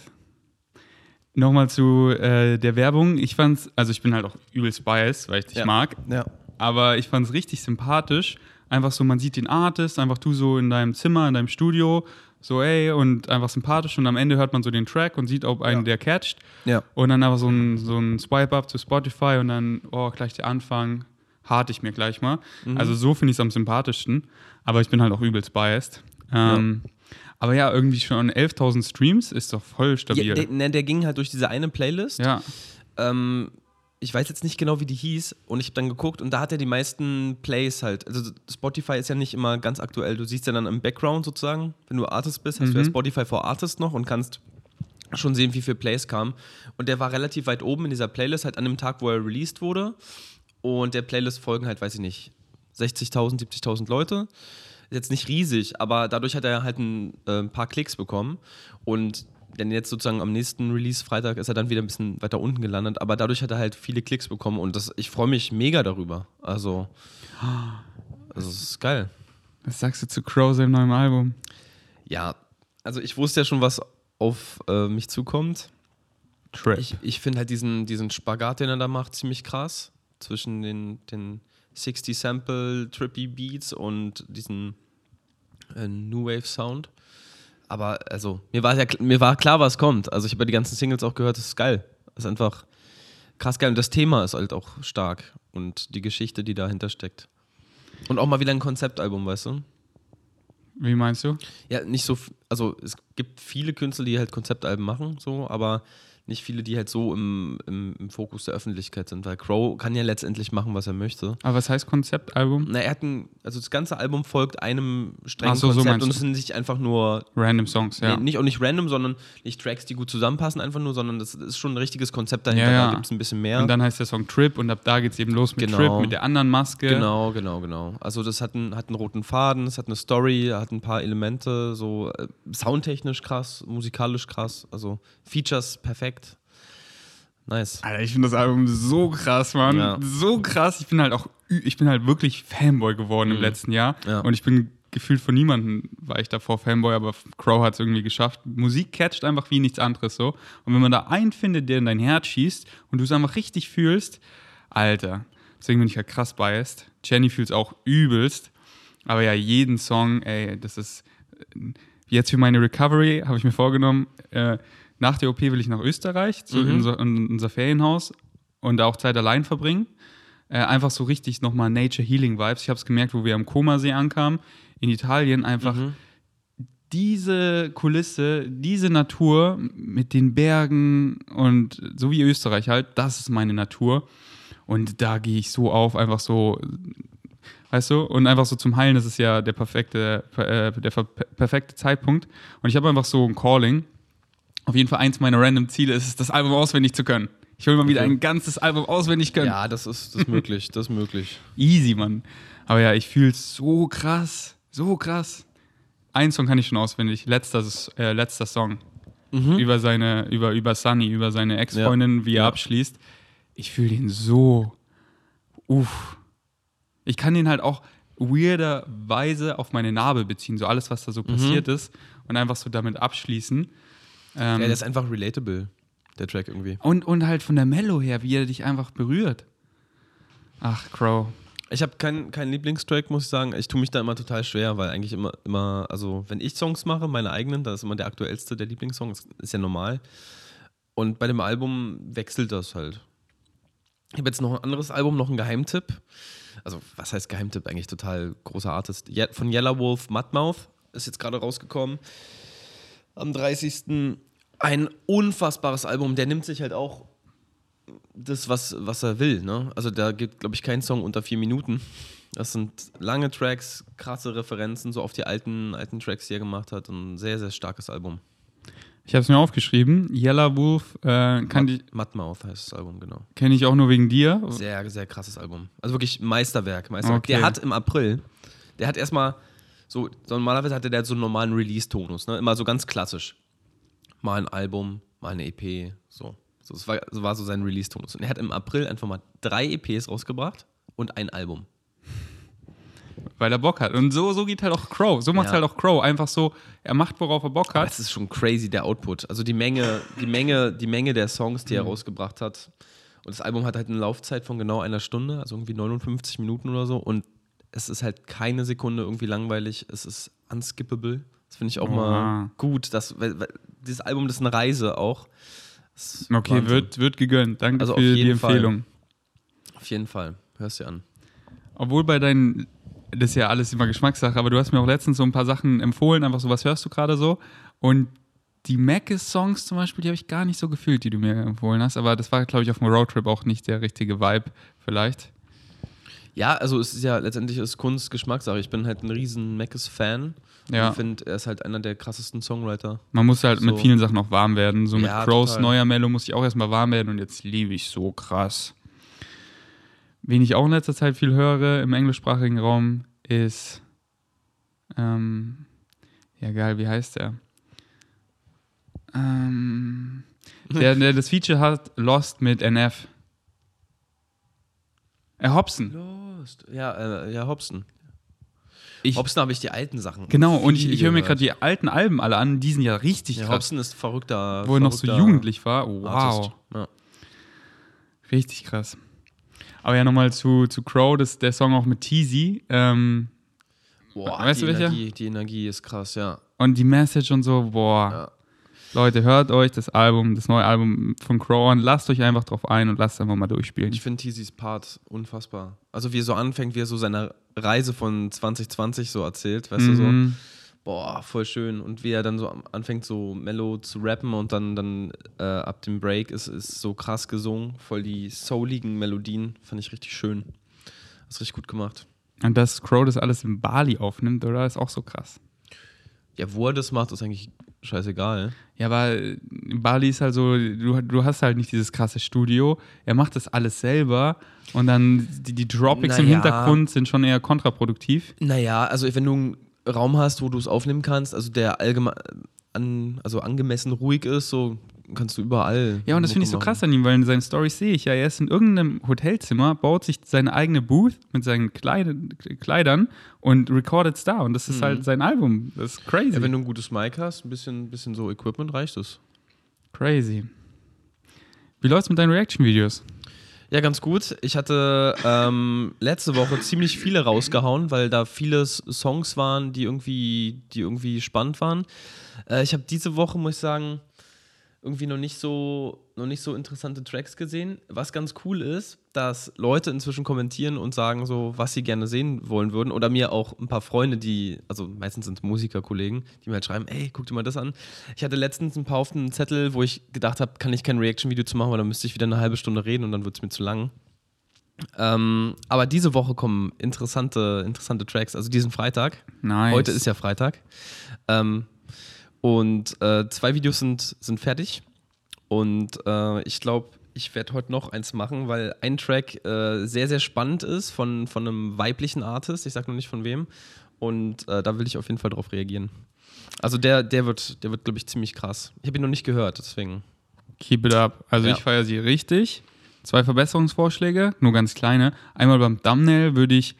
Nochmal zu äh, der Werbung. Ich fand's, also ich bin halt auch übelst biased, weil ich dich Ja. mag. Ja. Aber ich fand's richtig sympathisch. Einfach so, man sieht den Artist, einfach du so in deinem Zimmer, in deinem Studio, so ey, und einfach sympathisch. Und am Ende hört man so den Track und sieht, ob einen Ja. der catcht. Ja. Und dann einfach so ein, so ein Swipe-Up zu Spotify und dann, oh, gleich der Anfang, harte ich mir gleich mal. Mhm. Also so finde ich es am sympathischsten. Aber ich bin halt auch übelst biased. Ähm, Aber ja, irgendwie schon 11.000 Streams ist doch voll stabil. Ja, der, ne, der ging halt durch diese eine Playlist. Ja, Ähm, ich weiß jetzt nicht genau, wie die hieß. Und ich habe dann geguckt und da hat er die meisten Plays halt. Also Spotify ist ja nicht immer ganz aktuell. Du siehst ja dann im Background sozusagen, wenn du Artist bist, hast du ja Mhm. Spotify for Artist noch und kannst schon sehen, wie viele Plays kamen. Und der war relativ weit oben in dieser Playlist, halt an dem Tag, wo er released wurde. Und der Playlist folgen halt, weiß ich nicht, 60.000, 70.000 Leute. Jetzt nicht riesig, aber dadurch hat er halt ein äh, paar Klicks bekommen. Und denn jetzt sozusagen am nächsten Release-Freitag ist er dann wieder ein bisschen weiter unten gelandet, aber dadurch hat er halt viele Klicks bekommen und das, ich freue mich mega darüber. Also, also es ist geil. was sagst du zu Crow seinem neuen Album? Ja, also ich wusste ja schon, was auf äh, mich zukommt. Trap. Ich, ich finde halt diesen, diesen Spagat, den er da macht, ziemlich krass. Zwischen den, den 60 Sample Trippy Beats und diesen äh, New Wave Sound. Aber also, mir war, ja, mir war klar, was kommt. Also ich habe ja die ganzen Singles auch gehört, das ist geil. Das ist einfach krass geil. Und das Thema ist halt auch stark. Und die Geschichte, die dahinter steckt. Und auch mal wieder ein Konzeptalbum, weißt du? Wie meinst du? Ja, nicht so, also es gibt viele Künstler, die halt Konzeptalben machen, so, aber nicht viele, die halt so im, im, im Fokus der Öffentlichkeit sind, weil Crow kann ja letztendlich machen, was er möchte. Aber was heißt Konzeptalbum? Na, er hat ein, also das ganze Album folgt einem strengen so, so Konzept meinst und es sind nicht einfach nur, Random Songs, ja. nee, nicht auch nicht random, sondern nicht Tracks, die gut zusammenpassen, einfach nur, sondern das ist schon ein richtiges Konzept dahinter, Ja, ja. da gibt es ein bisschen mehr. Und dann heißt der Song Trip und ab da geht's eben los mit Genau. Trip, mit der anderen Maske. Genau, genau, genau. Also das hat einen, hat einen roten Faden, es hat eine Story, hat ein paar Elemente, so äh, soundtechnisch krass, musikalisch krass, also Features perfekt. Nice. Alter, ich finde das Album so krass, Mann. Ja. So krass. Ich bin halt auch, ich bin halt wirklich Fanboy geworden im letzten Jahr. Mhm. Ja. Und ich bin gefühlt von niemandem war ich davor Fanboy, aber Crow hat es irgendwie geschafft. Musik catcht einfach wie nichts anderes so. Und wenn man da einen findet, der in dein Herz schießt und du es einfach richtig fühlst, Alter. Deswegen bin ich halt krass biased. Jenny fühlt es auch übelst. Aber ja, jeden Song, ey, das ist. Jetzt für meine Recovery habe ich mir vorgenommen, äh, nach der OP will ich nach Österreich, zu Mhm. unser, in unser Ferienhaus und da auch Zeit allein verbringen. Äh, einfach so richtig nochmal Nature Healing Vibes. Ich habe es gemerkt, wo wir am Komasee ankamen, in Italien, einfach Mhm. diese Kulisse, diese Natur mit den Bergen und so wie Österreich halt, das ist meine Natur. Und da gehe ich so auf, einfach so, weißt du, und einfach so zum Heilen, das ist ja der perfekte, äh, der perfekte Zeitpunkt. Und ich habe einfach so ein Calling. Auf jeden Fall eins meiner random Ziele ist es, das Album auswendig zu können. Ich will mal wieder ein ganzes Album auswendig können. Ja, das ist, das ist möglich, das ist möglich. Easy, Mann. Aber ja, ich fühle es so krass. So krass. Ein Song kann ich schon auswendig. Letzter, äh, letzter Song. Über seine, über, über Sunny, über seine Ex-Freundin, wie er Ja. abschließt. Ich fühle den so. Uff. Ich kann den halt auch weirderweise auf meine Narbe beziehen. So alles, was da so passiert ist. Und einfach so damit abschließen. Ähm, Ja, der ist einfach relatable, der Track irgendwie. und, und halt von der Mellow her, wie er dich einfach berührt. Ach, Crow. Ich habe keinen keinen Lieblingstrack, muss ich sagen. Ich tue mich da immer total schwer, weil eigentlich immer, immer, also wenn ich Songs mache, meine eigenen, da ist immer der aktuellste der Lieblingssong, das ist ja normal. Und bei dem Album wechselt das halt. Ich habe jetzt noch ein anderes Album, noch einen Geheimtipp. Also, was heißt Geheimtipp? Eigentlich total großer Artist. Je von Yellow Wolf Mudmouth ist jetzt gerade rausgekommen. Am 30. Ein unfassbares Album. Der nimmt sich halt auch das, was, was er will. Ne? Also da gibt, glaube ich, kein Song unter vier Minuten. Das sind lange Tracks, krasse Referenzen so auf die alten, alten Tracks, die er gemacht hat. Und ein sehr, sehr starkes Album. Ich habe es mir aufgeschrieben. Yellow Wolf äh, kann die- Mudmouth heißt das Album, genau. kenne ich auch nur wegen dir. Sehr, sehr krasses Album. Also wirklich Meisterwerk. Meisterwerk. Okay. Der hat im April, der hat erstmal so, so normalerweise hatte der so einen normalen Release-Tonus, ne? Immer so ganz klassisch. Mal ein Album, mal eine EP, so. so das war, so war so sein Release-Tonus. Und er hat im April einfach mal drei EPs rausgebracht und ein Album. Weil er Bock hat. Und so, so geht halt auch Crow. So macht Ja. halt auch Crow. Einfach so, er macht, worauf er Bock Aber hat. es ist schon crazy, der Output. Also die Menge, die Menge, die Menge der Songs, die er Mhm. rausgebracht hat. Und das Album hat halt eine Laufzeit von genau einer Stunde, also irgendwie 59 Minuten oder so. Und es ist halt keine Sekunde irgendwie langweilig. Es ist unskippable. Das finde ich auch mal Oha. gut. Weil dieses Album das ist eine Reise auch. Das Okay, Wahnsinn. wird, wird gegönnt. Danke Also für die jeden Fall. Empfehlung. Auf jeden Fall. Hörst dir an. Obwohl bei deinen, das ist ja alles immer Geschmackssache, aber du hast mir auch letztens so ein paar Sachen empfohlen, einfach so, was hörst du gerade so? Und die Mackes-Songs zum Beispiel, die habe ich gar nicht so gefühlt, die du mir empfohlen hast, aber das war, glaube ich, auf dem Roadtrip auch nicht der richtige Vibe, vielleicht. Ja, also es ist ja letztendlich ist Kunst Geschmackssache. Ich bin halt ein riesen Mackes-Fan. Ja. Ich finde, er ist halt einer der krassesten Songwriter. Man muss halt mit So. vielen Sachen auch warm werden. So mit Ja, Crows total. neuer Mello muss ich auch erstmal warm werden und jetzt liebe ich so krass. Wen ich auch in letzter Zeit viel höre im englischsprachigen Raum ist. Ähm, ja, geil, wie heißt der? Ähm, der, der das Feature hat, Lost mit NF. Äh, Hobson. Lost. Ja, äh, ja, Hobson. Ich- Hobson habe ich die alten Sachen. Genau, und ich, ich höre mir gerade die alten Alben alle an, die sind ja richtig Ja, krass. Hobson ist verrückter. Wo er noch so jugendlich war. Wow. Artist. Ja. Richtig krass. Aber ja, nochmal zu, zu Crow, das, der Song auch mit Teasy. Ähm, Boah, Weißt die, du welcher? Energie, die Energie ist krass, ja. und die Message und so, boah. Ja. Leute, hört euch das Album, das neue Album von Crow an, lasst euch einfach drauf ein und lasst es einfach mal durchspielen. Ich finde Teasys Part unfassbar. Also wie er so anfängt, wie er so seine Reise von 2020 so erzählt, weißt du so. Boah, voll schön. Und wie er dann so anfängt, so mellow zu rappen und dann, dann äh, ab dem Break ist, ist so krass gesungen. Voll die souligen Melodien. Fand ich richtig schön. Hast richtig gut gemacht. Und dass Crow das alles in Bali aufnimmt, oder? Ist auch so krass. Ja, wo er das macht, ist eigentlich scheißegal. Ja, aber in Bali ist halt so, du, du hast halt nicht dieses krasse Studio. Er macht das alles selber und dann die, die Dropics im Naja. Hintergrund sind schon eher kontraproduktiv. Naja, also wenn du einen Raum hast, wo du es aufnehmen kannst, also der allgemein an, also angemessen ruhig ist, so kannst du überall. Ja, und das finde ich so Mucke krass an ihm, weil in seinen Stories sehe ich ja, er ist in irgendeinem Hotelzimmer, baut sich seine eigene Booth mit seinen Kleid Kleidern und recordet da. Und das ist halt sein Album. Das ist crazy. machen. Ja, wenn du ein gutes Mic hast, ein bisschen, bisschen so Equipment reicht es. crazy. Wie läuft's mit deinen Reaction-Videos? Ja, ganz gut. Ich hatte ähm, letzte Woche ziemlich viele rausgehauen, weil da viele Songs waren, die irgendwie, die irgendwie spannend waren. Äh, ich habe diese Woche, muss ich sagen, irgendwie noch nicht so noch nicht so interessante Tracks gesehen. Was ganz cool ist, dass Leute inzwischen kommentieren und sagen so, was sie gerne sehen wollen würden. Oder mir auch ein paar Freunde, die, also meistens sind es Musikerkollegen, die mir halt schreiben, ey, guck dir mal das an. Ich hatte letztens ein paar auf dem Zettel, wo ich gedacht habe, kann ich kein Reaction-Video zu machen, weil dann müsste ich wieder eine halbe Stunde reden und dann wird es mir zu lang. Ähm, aber diese Woche kommen interessante, interessante Tracks. Also diesen Freitag. Nice. Heute ist ja Freitag. Ähm, und äh, zwei Videos sind, sind fertig. Und äh, ich glaube, ich werde heute noch eins machen, weil ein Track äh, sehr, sehr spannend ist von, von einem weiblichen Artist. Ich sage noch nicht von wem. Und äh, da will ich auf jeden Fall drauf reagieren. Also der, der wird, der wird, glaube ich, ziemlich krass. Ich habe ihn noch nicht gehört, deswegen. Keep it up. Also Ja. ich feiere sie richtig. Zwei Verbesserungsvorschläge, nur ganz kleine. Einmal beim Thumbnail würde ich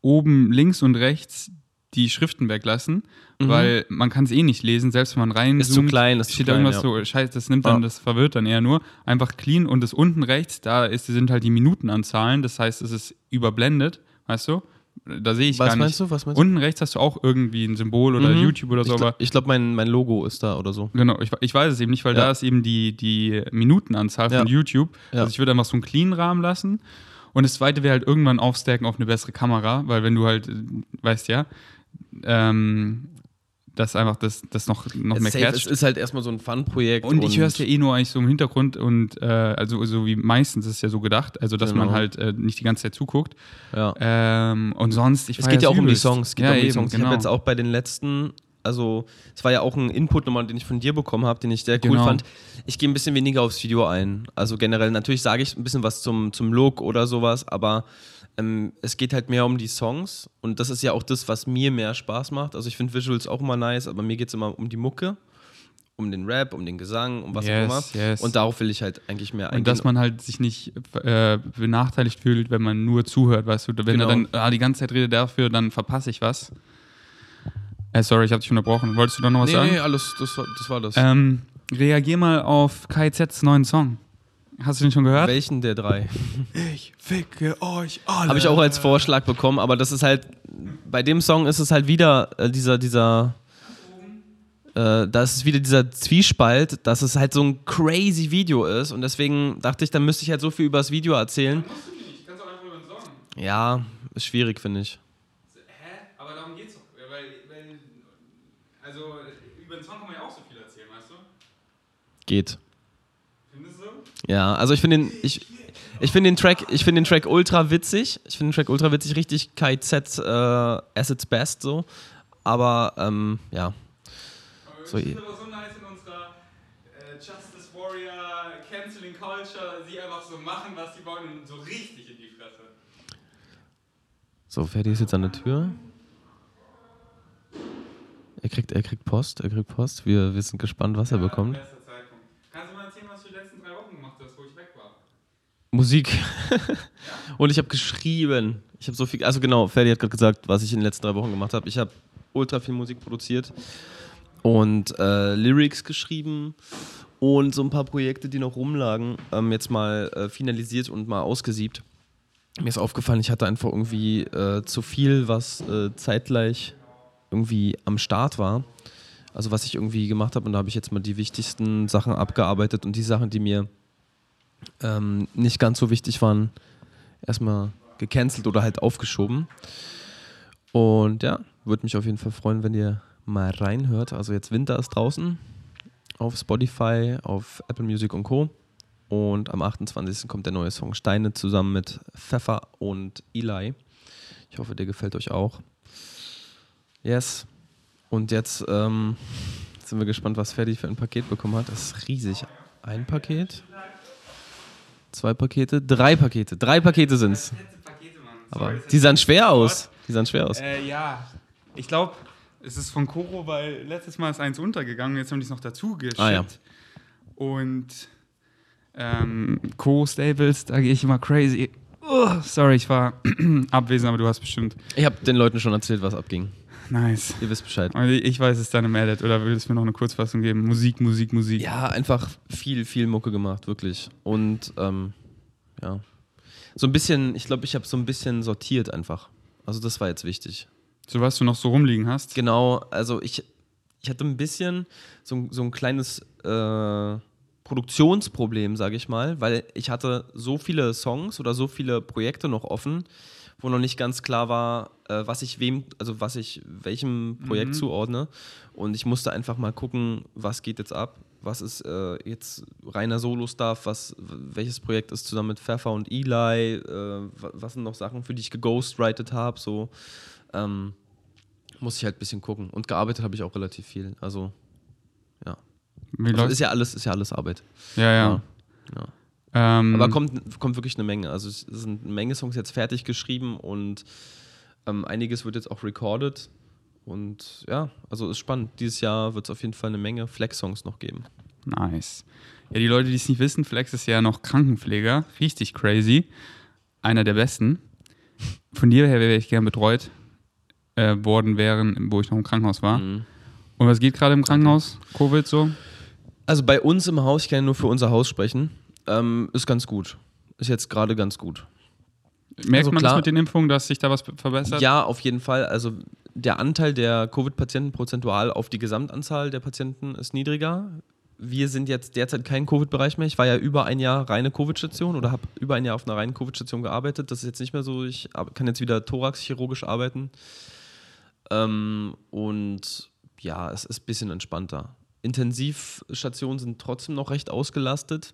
oben links und rechts die Schriften weglassen, weil man kann es eh nicht lesen, selbst wenn man rein Mhm. Ist zu klein, ist zu steht da klein, irgendwas ja. so, scheiße, das nimmt dann, Ja. das verwirrt dann eher nur. Einfach clean und das unten rechts, da ist, sind halt die Minutenanzahlen, das heißt, es ist überblendet, weißt du? Da sehe ich Was gar nicht. meinst du? Was meinst du? Unten rechts hast du auch irgendwie ein Symbol oder Mhm. YouTube oder so, ich glaube, glaub, mein, mein Logo ist da oder so. Genau, ich, ich weiß es eben nicht, weil Ja. da ist eben die, die Minutenanzahl von. YouTube. Also ich würde einfach so einen clean Rahmen lassen. Und das zweite wäre halt irgendwann aufstacken auf eine bessere Kamera, weil wenn du halt, äh, weißt ja, ähm, dass einfach das, das noch, noch mehr Safe, es catcht. ist halt erstmal so ein Fun-Projekt. Und ich höre es ja eh nur eigentlich so im Hintergrund und äh, also so wie meistens ist es ja so gedacht, also dass man Genau. halt äh, nicht die ganze Zeit zuguckt. ja. Ähm, und sonst, ich Es geht ja auch um die. Songs. Es geht ja, auch um die eben, Songs. Ich genau. habe jetzt auch bei den letzten, also es war ja auch ein Input nochmal, den ich von dir bekommen habe, den ich sehr cool Genau. fand. Ich gehe ein bisschen weniger aufs Video ein. Also generell, natürlich sage ich ein bisschen was zum, zum Look oder sowas, aber ähm, es geht halt mehr um die Songs und das ist ja auch das, was mir mehr Spaß macht. Also ich finde Visuals auch immer nice, aber mir geht es immer um die Mucke, um den Rap, um den Gesang, um was Yes, auch immer. yes. Und darauf will ich halt eigentlich mehr eingehen. Und dass man halt sich nicht äh, benachteiligt fühlt, wenn man nur zuhört, weißt du. Wenn Genau. er dann ah, die ganze Zeit redet dafür, dann verpasse ich was. Äh, sorry, ich habe dich unterbrochen. Wolltest du da noch was nee, sagen? nee, alles, das war das. War das. Ähm, reagier mal auf KZs neuen Song. Hast du den schon gehört? Welchen der drei? Ich ficke euch alle. Habe ich auch als Vorschlag bekommen, aber das ist halt, bei dem Song ist es halt wieder äh, dieser, dieser, äh, da ist es wieder dieser Zwiespalt, dass es halt so ein crazy Video ist und deswegen dachte ich, dann müsste ich halt so viel über das Video erzählen. Kannst auch einfach über den Song. Ja, ist schwierig, finde ich. Hä? Aber darum geht's doch. Weil, weil, also, über den Song kann man ja auch so viel erzählen, weißt du? Geht. Ja, also ich finde den, ich, ich finde den Track, ich finde den Track ultra witzig. Ich finde den Track ultra witzig, richtig KZ äh, as its best so. Aber ähm, ja. So, ich aber so nice in unserer äh, Justice Warrior Canceling Culture, sie einfach so machen, was sie wollen und so richtig in die Fresse. So, Ferdi ist jetzt an der Tür. Er kriegt, er kriegt Post, er kriegt Post. Wir, wir sind gespannt, was er bekommt. Bester Zeitpunkt. Kannst du mal erzählen, was du die letzten drei Wochen gemacht hast, wo ich weg war? Musik. und ich habe geschrieben. Ich habe so viel, also genau, Ferdi hat gerade gesagt, was ich in den letzten drei Wochen gemacht habe. Ich habe ultra viel Musik produziert und äh, Lyrics geschrieben und so ein paar Projekte, die noch rumlagen, ähm, jetzt mal äh, finalisiert und mal ausgesiebt. Mir ist aufgefallen, ich hatte einfach irgendwie äh, zu viel, was äh, zeitgleich irgendwie am Start war. Also was ich irgendwie gemacht habe und da habe ich jetzt mal die wichtigsten Sachen abgearbeitet und die Sachen, die mir ähm, nicht ganz so wichtig waren, erstmal gecancelt oder halt aufgeschoben. Und ja, würde mich auf jeden Fall freuen, wenn ihr mal reinhört. Also jetzt Winter ist draußen auf Spotify, auf Apple Music und Co. Und am 28. kommt der neue Song Steine zusammen mit Pfeffer und Eli. Ich hoffe, der gefällt euch auch. Yes. Und jetzt ähm, sind wir gespannt, was Ferdi für ein Paket bekommen hat. Das ist riesig. Ein Paket, zwei Pakete, drei Pakete. Drei Pakete sind es. Aber die sahen schwer aus. Die sahen schwer aus. Äh, ja, ich glaube, es ist von Koro, weil letztes Mal ist eins untergegangen, jetzt haben die es noch dazu geschickt. Ah, ja. Und ähm, Co Stables, da gehe ich immer crazy. Oh, sorry, ich war abwesend, aber du hast bestimmt. Ich habe den Leuten schon erzählt, was abging. Nice. Ihr wisst Bescheid. Also ich weiß es dann im Edit oder willst du mir noch eine Kurzfassung geben? Musik, Musik, Musik. Ja, einfach viel, viel Mucke gemacht, wirklich. Und ähm, ja. So ein bisschen, ich glaube, ich habe so ein bisschen sortiert einfach. Also das war jetzt wichtig. So was du noch so rumliegen hast. Genau, also ich, ich hatte ein bisschen so, so ein kleines äh, Produktionsproblem, sage ich mal, weil ich hatte so viele Songs oder so viele Projekte noch offen, wo noch nicht ganz klar war, äh, was ich wem, also was ich welchem Projekt Mhm. zuordne. Und ich musste einfach mal gucken, was geht jetzt ab, was ist äh, jetzt reiner Solo-Stuff, was, welches Projekt ist zusammen mit Pfeffer und Eli, äh, wa- was sind noch Sachen, für die ich geghostwritet habe, so. Ähm, muss ich halt ein bisschen gucken. Und gearbeitet habe ich auch relativ viel. Also, ja. Wie Also ist ja alles, ist ja alles Arbeit. ja, ja. ja. Ähm, Aber kommt, kommt wirklich eine Menge. Also es sind eine Menge Songs jetzt fertig geschrieben und ähm, einiges wird jetzt auch recorded. Und ja, also ist spannend. Dieses Jahr wird es auf jeden Fall eine Menge Flex-Songs noch geben. Nice. Ja, die Leute, die es nicht wissen, Flex ist ja noch Krankenpfleger. Richtig crazy. Einer der besten. Von dir her wäre ich gern betreut äh, worden wären, wo ich noch im Krankenhaus war. Mhm. Und was geht gerade im Krankenhaus? Covid so? Also bei uns im Haus, ich kann ja nur für unser Haus sprechen, ähm, ist ganz gut. Ist jetzt gerade ganz gut. Merkt Also man klar- das mit den Impfungen, dass sich da was verbessert? Ja, auf jeden Fall. Also der Anteil der Covid-Patienten prozentual auf die Gesamtanzahl der Patienten ist niedriger. Wir sind jetzt derzeit kein Covid-Bereich mehr. Ich war ja über ein Jahr reine Covid-Station oder habe über ein Jahr auf einer reinen Covid-Station gearbeitet. Das ist jetzt nicht mehr so. Ich kann jetzt wieder thoraxchirurgisch arbeiten. Ähm, und ja, es ist ein bisschen entspannter. Intensivstationen sind trotzdem noch recht ausgelastet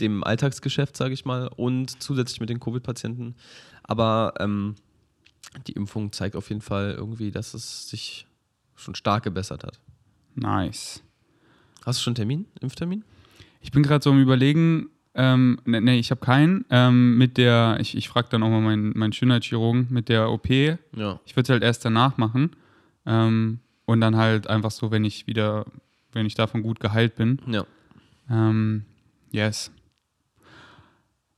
dem Alltagsgeschäft, sage ich mal, und zusätzlich mit den Covid-Patienten. Aber ähm, die Impfung zeigt auf jeden Fall irgendwie, dass es sich schon stark gebessert hat. Nice. Hast du schon einen Termin? Impftermin? Ich bin gerade so am Überlegen, ähm, ne, nee, ich habe keinen. Ähm, mit der, ich, ich frage dann auch mal meinen, meinen Schönheitschirurgen mit der OP. Ich Ja. würde es halt erst danach machen. Ähm, und dann halt einfach so, wenn ich wieder, wenn ich davon gut geheilt bin. Ja. Ähm, yes.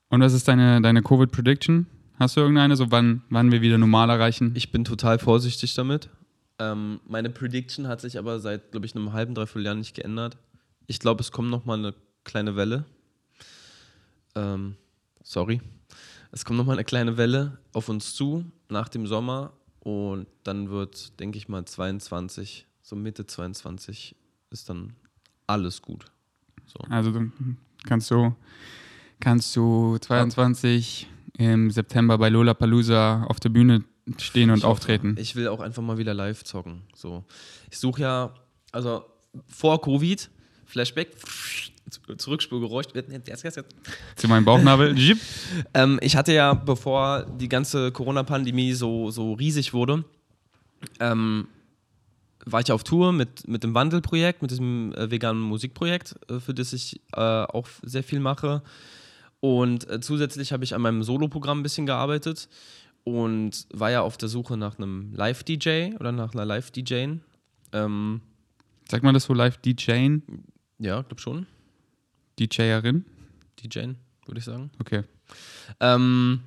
Und was ist deine, deine Covid-Prediction? Hast du irgendeine, so wann, wann wir wieder normal erreichen? Ich bin total vorsichtig damit. Ähm, meine Prediction hat sich aber seit, glaube ich, einem halben, dreiviertel Jahr nicht geändert. Ich glaube, es kommt noch mal eine kleine Welle. Ähm, sorry. Es kommt noch mal eine kleine Welle auf uns zu nach dem Sommer und dann wird, denke ich mal, 22, so Mitte 22 ist dann alles gut. So. Also du kannst du, kannst du 22 im September bei Lollapalooza auf der Bühne stehen und Ich hoffe, auftreten. Ich will auch einfach mal wieder live zocken. So. Ich suche ja, also vor Covid, Flashback, Zurückspulgeräusch. Zu meinem Bauchnabel. Ähm, ich hatte ja, bevor die ganze Corona-Pandemie so, so riesig wurde, ähm, war ich auf Tour mit, mit dem Wandelprojekt, mit diesem äh, veganen Musikprojekt, äh, für das ich äh, auch sehr viel mache. Und äh, zusätzlich habe ich an meinem Soloprogramm ein bisschen gearbeitet und war ja auf der Suche nach einem Live-DJ oder nach einer Live-DJin. Ähm, Sagt man das so live DJing? ja, glaub schon. DJerin? DJin. würde ich sagen. Okay. Ähm,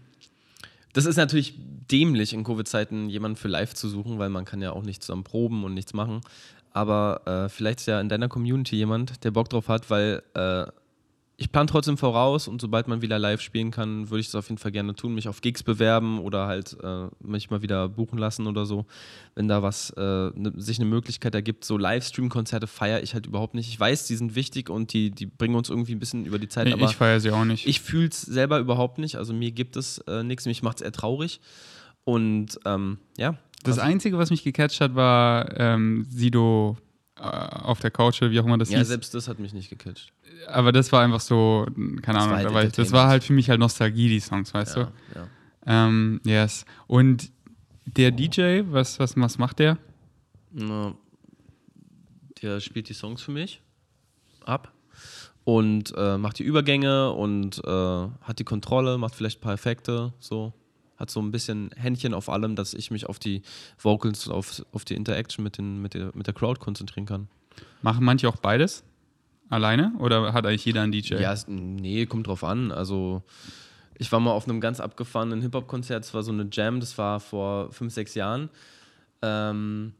das ist natürlich dämlich in Covid-Zeiten, jemanden für live zu suchen, weil man kann ja auch nicht zusammen proben und nichts machen. Aber äh, vielleicht ist ja in deiner Community jemand, der Bock drauf hat, weil äh, ich plane trotzdem voraus und sobald man wieder live spielen kann, würde ich das auf jeden Fall gerne tun, mich auf Gigs bewerben oder halt äh, mich mal wieder buchen lassen oder so. Wenn da was, äh, ne, sich eine Möglichkeit ergibt, so Livestream-Konzerte feiere ich halt überhaupt nicht. Ich weiß, die sind wichtig und die, die bringen uns irgendwie ein bisschen über die Zeit, Nee, aber ich feiere sie auch nicht. ich fühle es selber überhaupt nicht. Also mir gibt es äh, nichts, mich macht es eher traurig. Und ähm, ja. das also, Einzige, was mich gecatcht hat, war ähm, Sido auf der Couch, oder wie auch immer das ja, hieß. selbst das hat mich nicht gecatcht. Aber das war einfach so, keine Das Ahnung, war halt das war halt für mich halt Nostalgie, die Songs, weißt Ja, du? ja. Ähm, yes. Und der DJ, was, was, was macht der? Na, der spielt die Songs für mich ab und äh, macht die Übergänge und äh, hat die Kontrolle, macht vielleicht ein paar Effekte, so. Hat so ein bisschen Händchen auf allem, dass ich mich auf die Vocals, auf, auf die Interaction mit, den, mit, der, mit der Crowd konzentrieren kann. Machen manche auch beides? Alleine? Oder hat eigentlich jeder einen DJ? Ja, es, nee, kommt drauf an. Also, ich war mal auf einem ganz abgefahrenen Hip-Hop-Konzert. Das war so eine Jam, das war vor fünf, sechs Jahren. Ähm,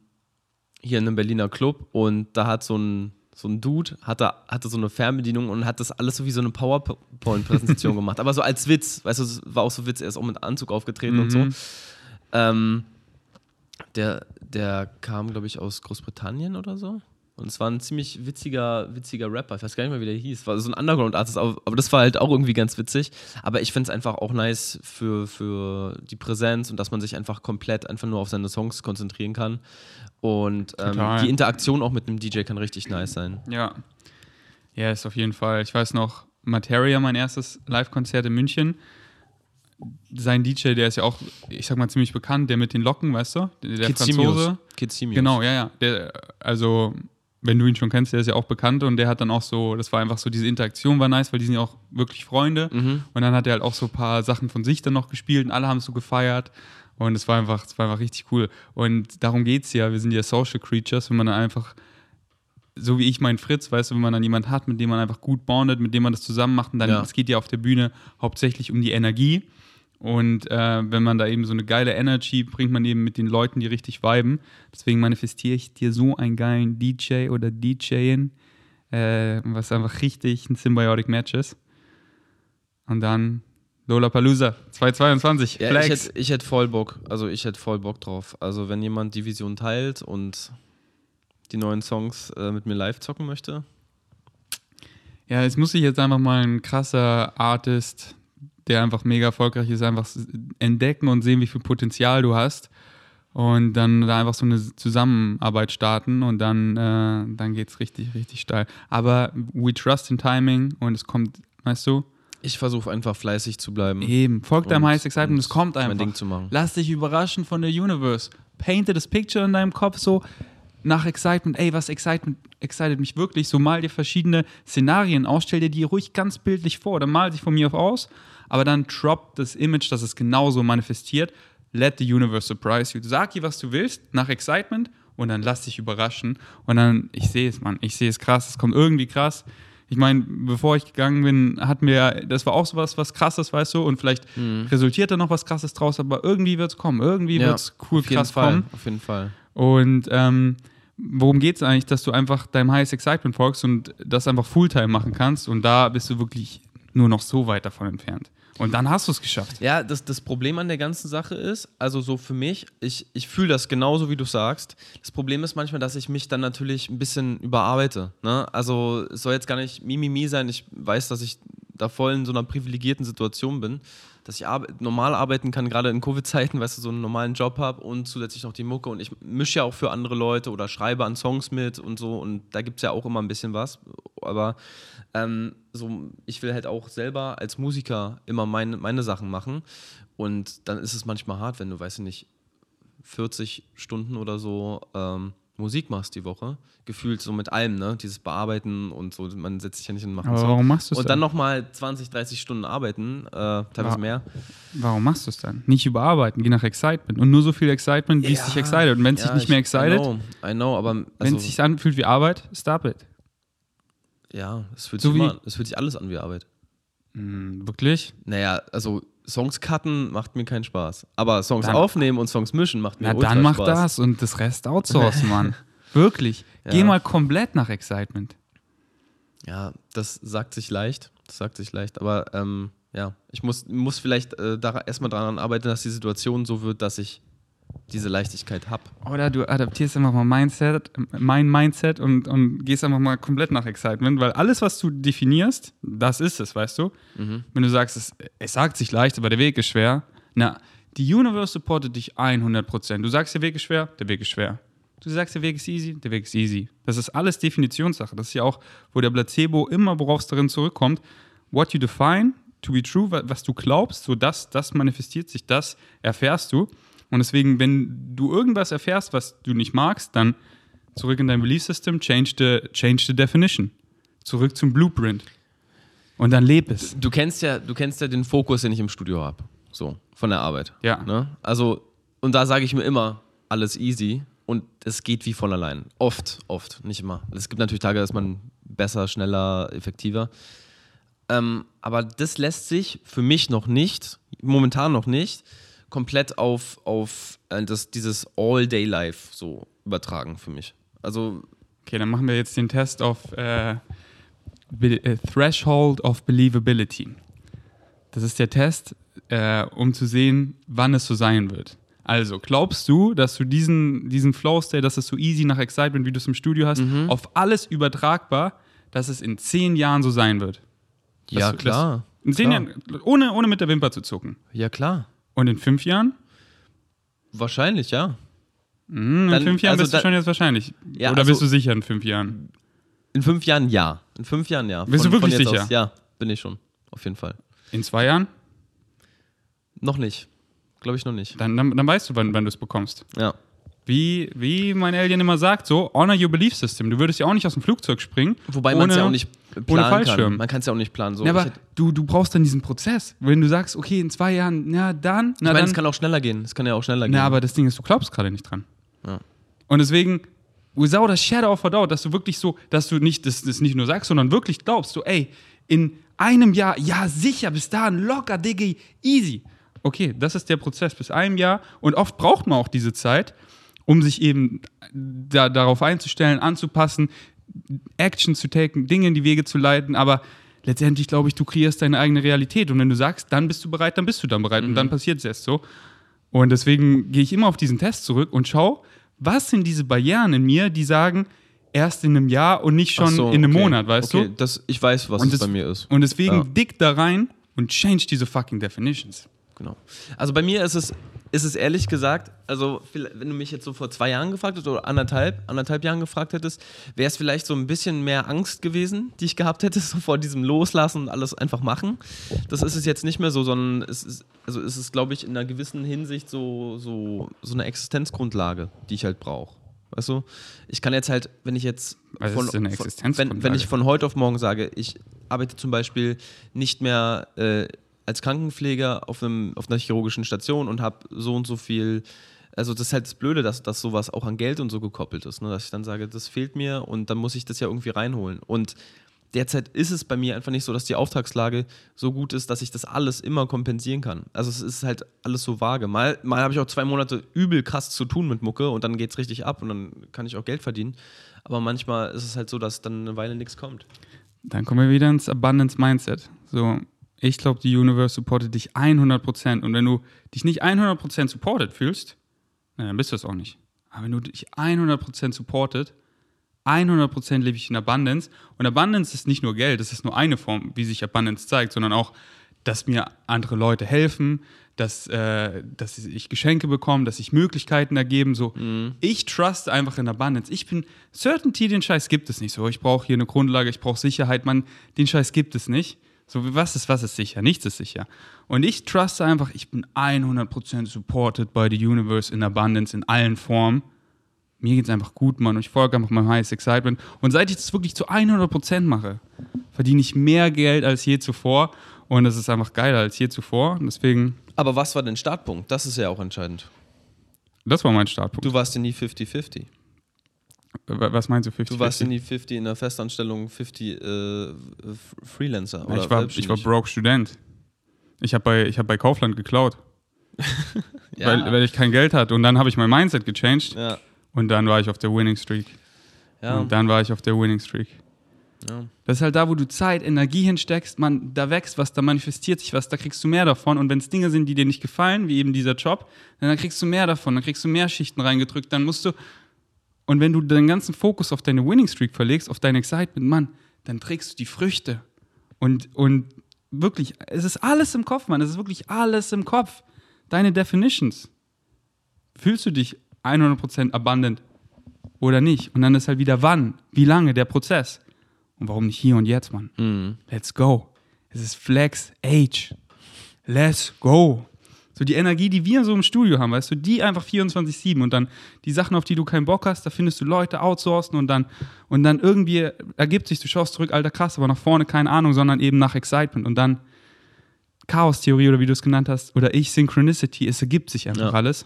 hier in einem Berliner Club. Und da hat so ein, so ein Dude, hatte, hatte so eine Fernbedienung und hat das alles so wie so eine PowerPoint-Präsentation gemacht. Aber so als Witz. Weißt du, es war auch so Witz. Er ist auch mit Anzug aufgetreten und so. Mhm. Ähm, der, der kam, glaube ich, aus Großbritannien oder so. Und es war ein ziemlich witziger, witziger Rapper. Ich weiß gar nicht mehr, wie der hieß. War so ein Underground-Artist, aber das war halt auch irgendwie ganz witzig. Aber ich finde es einfach auch nice für, für die Präsenz und dass man sich einfach komplett einfach nur auf seine Songs konzentrieren kann. Und ähm, die Interaktion auch mit einem DJ kann richtig nice sein. Ja. Ja, ist auf jeden Fall. Ich weiß noch, Materia, mein erstes Live-Konzert in München. Sein DJ, der ist ja auch, ich sag mal, ziemlich bekannt, der mit den Locken, weißt du? Der, der Franzose. Kid Simius. Genau, ja, ja. Der, also, wenn du ihn schon kennst, der ist ja auch bekannt und der hat dann auch so, das war einfach so, diese Interaktion war nice, weil die sind ja auch wirklich Freunde. Mhm. Und dann hat er halt auch so ein paar Sachen von sich dann noch gespielt und alle haben es so gefeiert. Und es war einfach, es war einfach richtig cool. Und darum geht es ja. Wir sind ja Social Creatures, wenn man dann einfach, so wie ich mein Fritz, weißt du, wenn man dann jemanden hat, mit dem man einfach gut bondet, mit dem man das zusammen macht, und dann, Ja. es geht ja auf der Bühne hauptsächlich um die Energie. Und äh, wenn man da eben so eine geile Energy bringt, man eben mit den Leuten, die richtig viben. Deswegen manifestiere ich dir so einen geilen DJ oder DJin, äh, was einfach richtig ein Symbiotic Match ist. Und dann Lollapalooza 2022. Ja, ich Flex. hätte ich hätt voll Bock. Also ich hätte voll Bock drauf. Also wenn jemand die Vision teilt und die neuen Songs äh, mit mir live zocken möchte, Ja, es muss sich jetzt einfach mal ein krasser Artist, der einfach mega erfolgreich ist, einfach entdecken und sehen, wie viel Potenzial du hast. Und dann da einfach so eine Zusammenarbeit starten und dann, äh, dann geht es richtig, richtig steil. Aber we trust in timing und es kommt, weißt du, ich versuche einfach fleißig zu bleiben. eben, folg deinem Highest Excitement, und es kommt mein einfach. Ding zu machen. Lass dich überraschen von der Universe. Painte das Picture in deinem Kopf so nach Excitement. Ey, was Excitement excited mich wirklich? So mal dir verschiedene Szenarien aus, stell dir die ruhig ganz bildlich vor. Dann mal sich von mir auf aus, aber dann drop das Image, dass es genauso manifestiert. Let the universe surprise you. Sag ihr, was du willst, nach Excitement und dann lass dich überraschen. Und dann, ich sehe es, Mann, ich sehe es krass, es kommt irgendwie krass. Ich meine, bevor ich gegangen bin, hat mir, das war auch so was, krasses, weißt du, und vielleicht resultiert da noch was krasses draus, aber irgendwie wird es kommen, irgendwie Ja, wird es cool, auf jeden krass Fall. kommen. Auf jeden Fall. Und ähm, worum geht es eigentlich, dass du einfach deinem Highest Excitement folgst und das einfach Fulltime machen kannst und da bist du wirklich nur noch so weit davon entfernt. Und dann hast du es geschafft. Ja, das, das Problem an der ganzen Sache ist, also so für mich, ich, ich fühle das genauso, wie du sagst. Das Problem ist manchmal, dass ich mich dann natürlich ein bisschen überarbeite. Ne? Also es soll jetzt gar nicht Mimimi sein. Ich weiß, dass ich da voll in so einer privilegierten Situation bin, dass ich arbe normal arbeiten kann, gerade in Covid-Zeiten, weißt du, so einen normalen Job habe und zusätzlich noch die Mucke. Und ich mische ja auch für andere Leute oder schreibe an Songs mit und so. Und da gibt es ja auch immer ein bisschen was. Aber ähm, so, ich will halt auch selber als Musiker immer meine, meine Sachen machen. Und dann ist es manchmal hart, wenn du, weißt du nicht, 40 Stunden oder so ähm, Musik machst die Woche. Gefühlt so mit allem, ne? Dieses Bearbeiten und so. Man setzt sich ja nicht und macht Aber warum machst du es Und dann? nochmal 20, 30 Stunden arbeiten, äh, teilweise Ja. mehr. Warum machst du es dann? Nicht überarbeiten, geh nach Excitement. Und nur so viel Excitement, wie es dich excited. Und wenn es ja, dich nicht ich- mehr I excited, know, I know, aber wenn also, es sich anfühlt wie Arbeit, stop it. ja, es fühlt, so sich immer, es fühlt sich alles an wie Arbeit. Hm, wirklich? Naja, also Songs cutten macht mir keinen Spaß. Aber Songs Dann- aufnehmen und Songs mischen macht mir Na, ultra dann mach Spaß. das und das Rest outsourcen, Mann. Wirklich. Geh Ja. mal komplett nach Excitement. Ja, das sagt sich leicht. Das sagt sich leicht. Aber ähm, ja, ich muss, muss vielleicht äh, da erstmal daran arbeiten, dass die Situation so wird, dass ich diese Leichtigkeit habe. Oder du adaptierst einfach mal Mindset, mein Mindset und, und gehst einfach mal komplett nach Excitement, weil alles, was du definierst, das ist es, weißt du? Wenn du sagst, es, es sagt sich leicht, aber der Weg ist schwer, na, die Universe supportet dich 100%. Du sagst, der Weg ist schwer, der Weg ist schwer. Du sagst, der Weg ist easy, der Weg ist easy. Das ist alles Definitionssache. Das ist ja auch, wo der Placebo immer, worauf es darin zurückkommt, what you define to be true, wa- was du glaubst, so das, das manifestiert sich, das erfährst du. Und deswegen, wenn du irgendwas erfährst, was du nicht magst, dann zurück in dein Belief System, change the, change the definition. Zurück zum Blueprint. Und dann leb es. Du kennst ja, du kennst ja den Fokus, den ich im Studio habe. So, von der Arbeit. Ja. Ne? Also, und da sage ich mir immer, alles easy. Und es geht wie von allein. Oft, oft, nicht immer. Es gibt natürlich Tage, da ist man besser, schneller, effektiver. Ähm, aber das lässt sich für mich noch nicht, momentan noch nicht, komplett auf, auf äh, das, dieses All-Day-Life so übertragen für mich. Also, Okay, dann machen wir jetzt den Test auf äh, äh, Threshold of Believability. Das ist der Test, äh, um zu sehen, wann es so sein wird. Also, glaubst du, dass du diesen, diesen Flow-State, dass es so easy nach Excitement, wie du es im Studio hast, auf alles übertragbar, dass es in zehn Jahren so sein wird? ja, du- klar. In zehn klar. Jahren, ohne, ohne mit der Wimper zu zucken. Ja, klar. Und in fünf Jahren? Wahrscheinlich, ja. Hm, in Dann- fünf Jahren also bist du da- schon jetzt wahrscheinlich. Ja, Oder also- bist du sicher in fünf Jahren? In fünf Jahren ja. In fünf Jahren ja. Bist du wirklich sicher? Aus. Ja, bin ich schon. Auf jeden Fall. In zwei Jahren? Noch nicht. Glaube ich noch nicht. Dann, dann, dann weißt du, wann, wann du es bekommst. Ja. Wie, wie mein Alien immer sagt, so, honor your belief system. Du würdest ja auch nicht aus dem Flugzeug springen. Wobei man es ja auch nicht ohne planen Fallschirm. kann. Man kann es ja auch nicht planen. So. Ja, ich aber du, du brauchst dann diesen Prozess. Wenn du sagst, okay, in zwei Jahren, na dann, ich na meine, dann. es kann auch schneller gehen. Es kann ja auch schneller gehen. na, aber das Ding ist, du glaubst gerade nicht dran. Ja. Und deswegen, without a shadow of a doubt, dass du wirklich so, dass du nicht das, das nicht nur sagst, sondern wirklich glaubst, so, ey, in einem Jahr, ja, sicher, bis dahin, locker, Diggi, easy. Okay, das ist der Prozess bis einem Jahr. Und oft braucht man auch diese Zeit, um sich eben da, darauf einzustellen, anzupassen, Action zu taken, Dinge in die Wege zu leiten. Aber letztendlich, glaube ich, du kreierst deine eigene Realität. Und wenn du sagst, dann bist du bereit, dann bist du dann bereit. Und dann passiert es erst so. Und deswegen gehe ich immer auf diesen Test zurück und schaue, was sind diese Barrieren in mir, die sagen, erst in einem Jahr und nicht schon so, in einem okay. Monat, weißt okay, du? Das, ich weiß, was Und es bei mir ist. Und deswegen Ja. dick da rein und change diese fucking definitions. Genau. Also bei mir ist es, ist es ehrlich gesagt, also wenn du mich jetzt so vor zwei Jahren gefragt hättest oder anderthalb, anderthalb Jahren gefragt hättest, wäre es vielleicht so ein bisschen mehr Angst gewesen, die ich gehabt hätte, so vor diesem Loslassen und alles einfach machen. Das ist es jetzt nicht mehr so, sondern es ist, also es ist, glaube ich, in einer gewissen Hinsicht so, so, so eine Existenzgrundlage, die ich halt brauche. Weißt du? Ich kann jetzt halt, wenn ich jetzt Was von, von- wenn, wenn ich von heute auf morgen sage, ich arbeite zum Beispiel nicht mehr äh, als Krankenpfleger auf, einem, auf einer chirurgischen Station und habe so und so viel. Also, das ist halt das Blöde, dass, dass sowas auch an Geld und so gekoppelt ist. Ne? Dass ich dann sage, das fehlt mir und dann muss ich das ja irgendwie reinholen. Und derzeit ist es bei mir einfach nicht so, dass die Auftragslage so gut ist, dass ich das alles immer kompensieren kann. Also, es ist halt alles so vage. Mal, mal habe ich auch zwei Monate übel krass zu tun mit Mucke und dann geht es richtig ab und dann kann ich auch Geld verdienen. Aber manchmal ist es halt so, dass dann eine Weile nichts kommt. Dann kommen wir wieder ins Abundance Mindset. So, ich glaube, die Universe supportet dich 100%. Und wenn du dich nicht 100% supported fühlst, na, dann bist du es auch nicht. Aber wenn du dich 100% supportet, 100% lebe ich in Abundance. Und Abundance ist nicht nur Geld, das ist nur eine Form, wie sich Abundance zeigt, sondern auch, dass mir andere Leute helfen, dass, äh, dass ich Geschenke bekomme, dass sich Möglichkeiten ergeben. So, ich trust einfach in Abundance. Ich bin Certainty, den Scheiß gibt es nicht. So, ich brauche hier eine Grundlage, ich brauche Sicherheit, man, den Scheiß gibt es nicht. So, was ist, was ist sicher? Nichts ist sicher. Und ich truste einfach, ich bin 100% supported by the universe in Abundance in allen Formen. Mir geht's einfach gut, Mann. Und ich folge einfach meinem Highest Excitement. Und seit ich das wirklich zu 100% mache, verdiene ich mehr Geld als je zuvor. Und das ist einfach geiler als je zuvor. Und deswegen, Aber was war dein Startpunkt? Das ist ja auch entscheidend. das war mein Startpunkt. Du warst ja nie 50-50. Wa- was meinst du 50? Du warst in die 50 in der Festanstellung, 50 äh, Freelancer. Oder ich, war, ich war broke Student. Ich habe bei, ich hab bei Kaufland geklaut, ja. weil, weil ich kein Geld hatte. Und dann habe ich mein Mindset gechanged ja. und dann war ich auf der Winning Streak. Ja. Und dann war ich auf der Winning Streak. ja. Das ist halt da, wo du Zeit, Energie hinsteckst, man, da wächst was, da manifestiert sich was, da kriegst du mehr davon. Und wenn es Dinge sind, die dir nicht gefallen, wie eben dieser Job, dann kriegst du mehr davon, dann kriegst du mehr Schichten reingedrückt, dann musst du. Und wenn du deinen ganzen Fokus auf deine Winning Streak verlegst, auf dein Excitement, Mann, dann trägst du die Früchte. Und, und wirklich, es ist alles im Kopf, Mann, es ist wirklich alles im Kopf. Deine Definitions. Fühlst du dich 100% abundant oder nicht? Und dann ist halt wieder wann, wie lange der Prozess. Und warum nicht hier und jetzt, Mann? Mhm. Let's go. Es ist Flex Age. Let's go. So die Energie, die wir so im Studio haben, weißt du, die einfach 24-7 und dann die Sachen, auf die du keinen Bock hast, da findest du Leute outsourcen und dann, und dann irgendwie ergibt sich, du schaust zurück, alter krass, aber nach vorne keine Ahnung, sondern eben nach Excitement und dann Chaos-Theorie oder wie du es genannt hast, oder ich, Synchronicity, es ergibt sich einfach Ja. alles.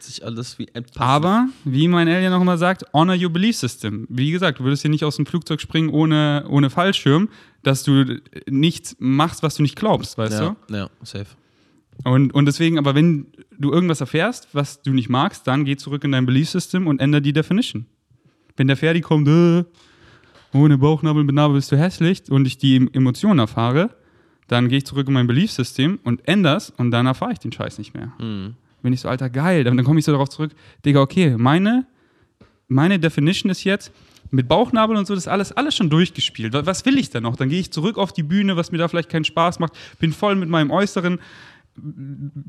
Sich alles wie. Aber, wie mein Alien noch immer sagt, honor your belief system. Wie gesagt, du würdest hier nicht aus dem Flugzeug springen ohne, ohne Fallschirm, dass du nichts machst, was du nicht glaubst, weißt ja, ja, safe. Und, und deswegen, aber wenn du irgendwas erfährst, was du nicht magst, dann geh zurück in dein belief system und ändere die Definition. Wenn der Ferdi kommt, äh, ohne Bauchnabel mit Nabel bist du hässlich und ich die Emotionen erfahre, dann gehe ich zurück in mein belief system und ändere es und dann erfahre ich den Scheiß nicht mehr. Mhm. Bin ich so, Alter, geil. Dann, dann komme ich so darauf zurück, Digga, okay, meine, meine Definition ist jetzt, mit Bauchnabel und so, das ist alles, alles schon durchgespielt. Was, was will ich denn noch? Dann gehe ich zurück auf die Bühne, was mir da vielleicht keinen Spaß macht, bin voll mit meinem Äußeren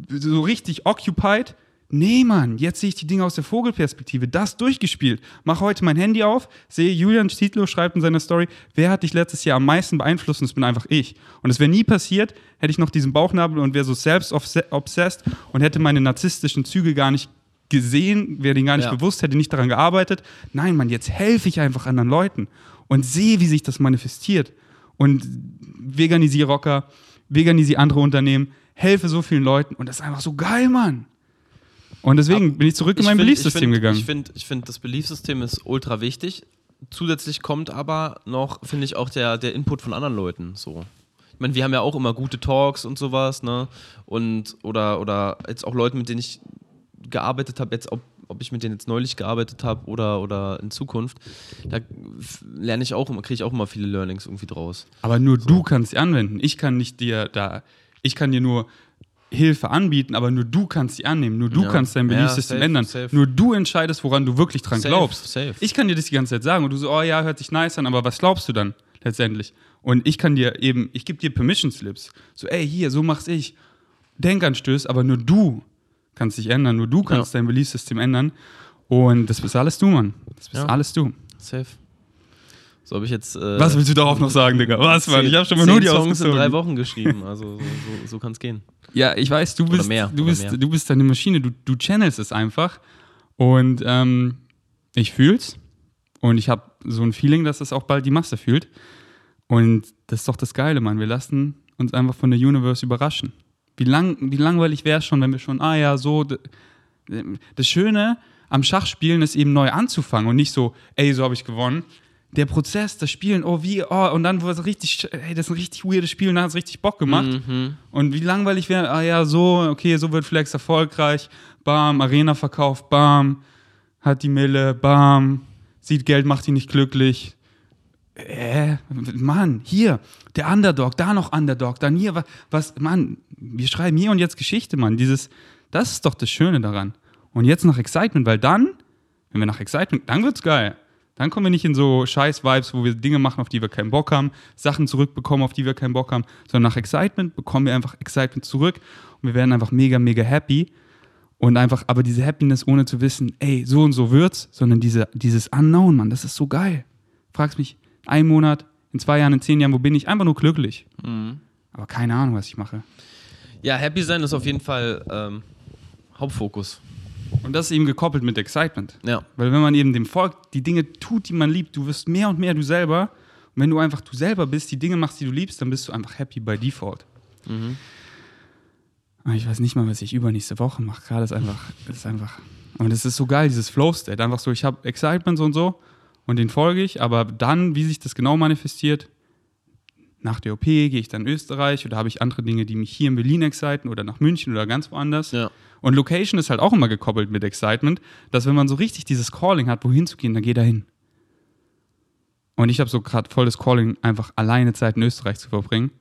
so richtig occupied. Nee, Mann, jetzt sehe ich die Dinge aus der Vogelperspektive. Das durchgespielt. Mach heute mein Handy auf, sehe Julian Stietlow schreibt in seiner Story, wer hat dich letztes Jahr am meisten beeinflusst? Und es bin einfach ich. Und es wäre nie passiert, hätte ich noch diesen Bauchnabel und wäre so selbst obsessed und hätte meine narzisstischen Züge gar nicht gesehen, wäre denen gar nicht Ja. bewusst, hätte nicht daran gearbeitet. Nein, Mann, jetzt helfe ich einfach anderen Leuten und sehe, wie sich das manifestiert. Und veganisiere Rocker, veganisiere andere Unternehmen, helfe so vielen Leuten und das ist einfach so geil, Mann. Und deswegen bin ich zurück in mein find- Beliefsystem find, gegangen. Ich finde, ich find, das Beliefsystem ist ultra wichtig. Zusätzlich kommt aber noch, finde ich, auch der, der Input von anderen Leuten. So. Ich meine, wir haben ja auch immer gute Talks und sowas, ne? Und, oder, oder jetzt auch Leute, mit denen ich gearbeitet habe, jetzt ob, ob ich mit denen jetzt neulich gearbeitet habe oder, oder in Zukunft, da lerne ich auch immer, kriege ich auch immer viele Learnings irgendwie draus. Aber nur du kannst sie anwenden. Ich kann nicht dir da, ich kann dir nur Hilfe anbieten, aber nur du kannst sie annehmen. Nur du Ja. kannst dein Ja, Beliefsystem safe, ändern. safe. Nur du entscheidest, woran du wirklich dran Safe, glaubst. safe. Ich kann dir das die ganze Zeit sagen und du so, oh ja, hört sich nice an, aber was glaubst du dann letztendlich? Und ich kann dir eben, ich gebe dir Permission Slips. So, ey, hier, so mach's ich. Denkanstöß, aber nur du kannst dich ändern. Nur du kannst dein Beliefsystem ändern. Und das bist alles du, Mann. Das bist Ja. alles du. Safe. So habe ich jetzt. Äh, Was willst du darauf noch sagen, Digga? Was, Mann? Ich habe schon mal nur die Songs in drei Wochen geschrieben. Also so, so, so kann es gehen. Ja, ich weiß, du bist, mehr, du bist, mehr. du bist eine Maschine, du, du channelst es einfach. Und ähm, ich fühl's. Und ich habe so ein Feeling, dass es auch bald die Masse fühlt. Und das ist doch das Geile, Mann. Wir lassen uns einfach von der Universe überraschen. Wie, lang, wie langweilig wäre es schon, wenn wir schon, ah ja, so. Das Schöne am Schachspielen ist eben neu anzufangen und nicht so, ey, so habe ich gewonnen. Der Prozess, das Spielen, oh, wie, oh, und dann war es richtig, ey, das ist ein richtig weirdes Spiel und dann hat es richtig Bock gemacht. Mhm. Und wie langweilig wäre, ah ja, so, okay, so wird Flex erfolgreich, bam, Arena-Verkauf, bam, hat die Mille, bam, sieht Geld, macht ihn nicht glücklich. Äh, Mann, hier, der Underdog, da noch Underdog, dann hier, was, was, Mann, wir schreiben hier und jetzt Geschichte, Mann, dieses, das ist doch das Schöne daran. Und jetzt nach Excitement, weil dann, wenn wir nach Excitement, dann wird's geil. Dann kommen wir nicht in so Scheiß-Vibes, wo wir Dinge machen, auf die wir keinen Bock haben, Sachen zurückbekommen, auf die wir keinen Bock haben, sondern nach Excitement bekommen wir einfach Excitement zurück und wir werden einfach mega, mega happy. Und einfach, aber diese Happiness ohne zu wissen, ey, so und so wird's, sondern diese, dieses Unknown, Mann, das ist so geil. Fragst mich, ein Monat, in zwei Jahren, in zehn Jahren, wo bin ich? Einfach nur glücklich. Aber keine Ahnung, was ich mache. Ja, happy sein ist auf jeden Fall ähm, Hauptfokus. Und das ist eben gekoppelt mit Excitement. Ja. Weil wenn man eben dem Volk die Dinge tut, die man liebt, du wirst mehr und mehr du selber. Und wenn du einfach du selber bist, die Dinge machst, die du liebst, dann bist du einfach happy by default. Aber Ich weiß nicht mal, was ich übernächste Woche mache. Gerade ist einfach, ist einfach Und es ist so geil, dieses Flow-State. Einfach so, ich habe Excitement so und so und den folge ich, aber dann, wie sich das genau manifestiert, nach der OP gehe ich dann in Österreich oder habe ich andere Dinge, die mich hier in Berlin exciten oder nach München oder ganz woanders. Ja. Und Location ist halt auch immer gekoppelt mit Excitement, dass wenn man so richtig dieses Calling hat, wohin zu gehen, dann geh da hin. Und ich habe so gerade voll das Calling, einfach alleine Zeit in Österreich zu verbringen.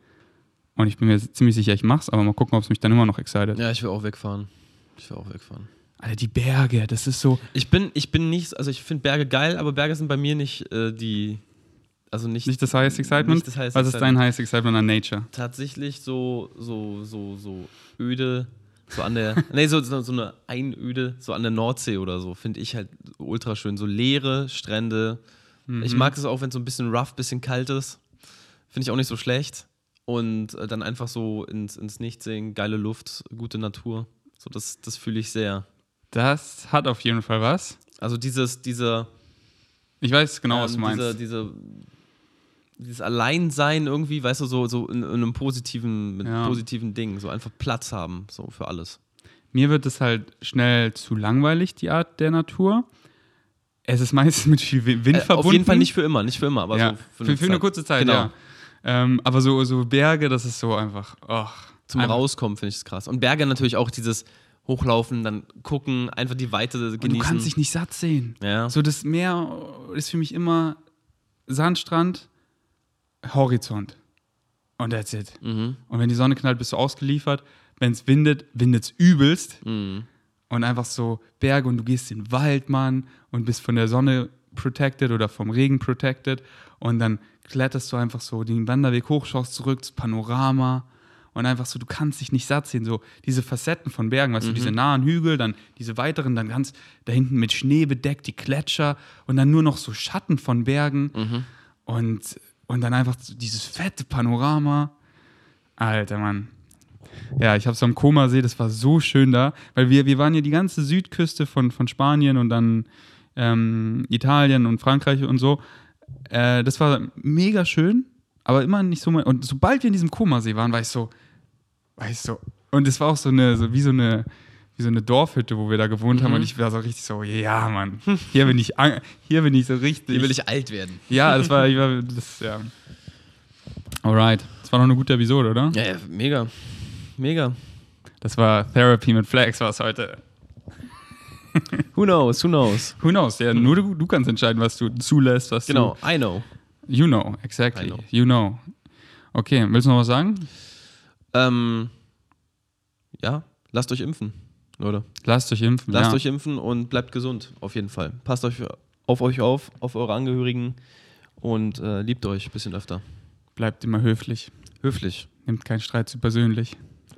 Und ich bin mir ziemlich sicher, ich mach's, aber mal gucken, ob es mich dann immer noch excited. Ja, ich will auch wegfahren. Ich will auch wegfahren. Alter, die Berge, das ist so. Ich bin, ich bin nicht, also ich finde Berge geil, aber Berge sind bei mir nicht äh, die, also nicht, Nicht das highest excitement? Nicht das highest Was ist dein highest excitement an Nature? tatsächlich so, so, so, so öde, so an der, nee, so, so, eine Einöde, so an der Nordsee oder so, finde ich halt ultra schön. So leere Strände. Ich Mhm. mag es auch, wenn es so ein bisschen rough, bisschen kalt ist. Finde ich auch nicht so schlecht. Und äh, dann einfach so ins, ins Nichts sehen, geile Luft, gute Natur. So, das, das fühle ich sehr. Das hat auf jeden Fall was. Also dieses, dieser, Ich weiß genau, was du ähm, meinst. Diese, diese, dieses Alleinsein irgendwie, weißt du, so, so in, in einem positiven, mit Ja. positiven Dingen, so einfach Platz haben, so für alles. Mir wird es halt schnell zu langweilig, die Art der Natur. Es ist meistens mit viel Wind Äh, verbunden. auf jeden Fall nicht für immer, nicht für immer, aber ja, so für, für, eine kurze Zeit, Genau. ja. Ähm, aber so, so Berge, das ist so einfach. Oh, Zum einfach- Rauskommen finde ich es krass. Und Berge natürlich auch dieses Hochlaufen, dann gucken, einfach die Weite Und genießen. du kannst dich nicht satt sehen. ja. So das Meer ist für mich immer Sandstrand, Horizont. Und that's it. Mhm. Und wenn die Sonne knallt, bist du ausgeliefert. Wenn es windet, windet es übelst. Mhm. Und einfach so Berge und du gehst in den Wald, Mann, und bist von der Sonne protected oder vom Regen protected. Und dann kletterst du einfach so den Wanderweg hoch, schaust zurück, das Panorama. Und einfach so, du kannst dich nicht satt sehen. So diese Facetten von Bergen, weißt du, diese nahen Hügel, dann diese weiteren, dann ganz da hinten mit Schnee bedeckt, die Gletscher und dann nur noch so Schatten von Bergen. Und, und dann einfach dieses fette Panorama. Alter, Mann. Ja, ich habe so am Komasee, das war so schön da, weil wir, wir waren ja die ganze Südküste von, von Spanien und dann ähm, Italien und Frankreich und so. Äh, das war mega schön, aber immer nicht so. Und sobald wir in diesem Komasee waren, war ich so, war ich so. Und es war auch so eine, so wie so eine, wie so eine Dorfhütte, wo wir da gewohnt haben. Und ich war so richtig so, ja, Mann, hier bin ich, hier bin ich so richtig. Hier will ich alt werden. Ja, das war, ich war das, ja. Alright. Das war noch eine gute Episode, oder? Ja, ja, mega. Mega. Das war Therapy mit Flex, was heute. Who knows, who knows. Who knows? Ja, nur du, du kannst entscheiden, was du zulässt, was Genau, I know. du. You know, exactly. Know. You know. Okay, willst du noch was sagen? Ähm, ja, lasst euch impfen, Leute. Lasst euch impfen. Lasst ja. euch impfen und bleibt gesund, auf jeden Fall. Passt euch auf euch auf, auf eure Angehörigen und äh, liebt euch ein bisschen öfter. Bleibt immer höflich. Höflich. Nimmt keinen Streit zu persönlich.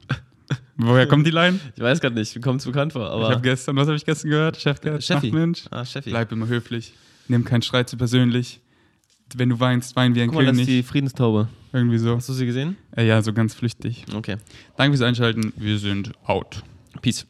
Woher kommt die Line? Ich weiß gerade nicht, mir kommt es bekannt vor, ich aber. habe gestern, was habe ich gestern gehört? Chef, Ach Cheffi. Mensch. ah, Cheffi. Bleib immer höflich. Nimm keinen Streit zu persönlich. Wenn du weinst, wein wie ein Guck mal, das König. ist die Friedenstaube. Irgendwie so. Hast du sie gesehen? Äh, ja, so ganz flüchtig. Okay. Danke fürs Einschalten. Wir sind out. Peace.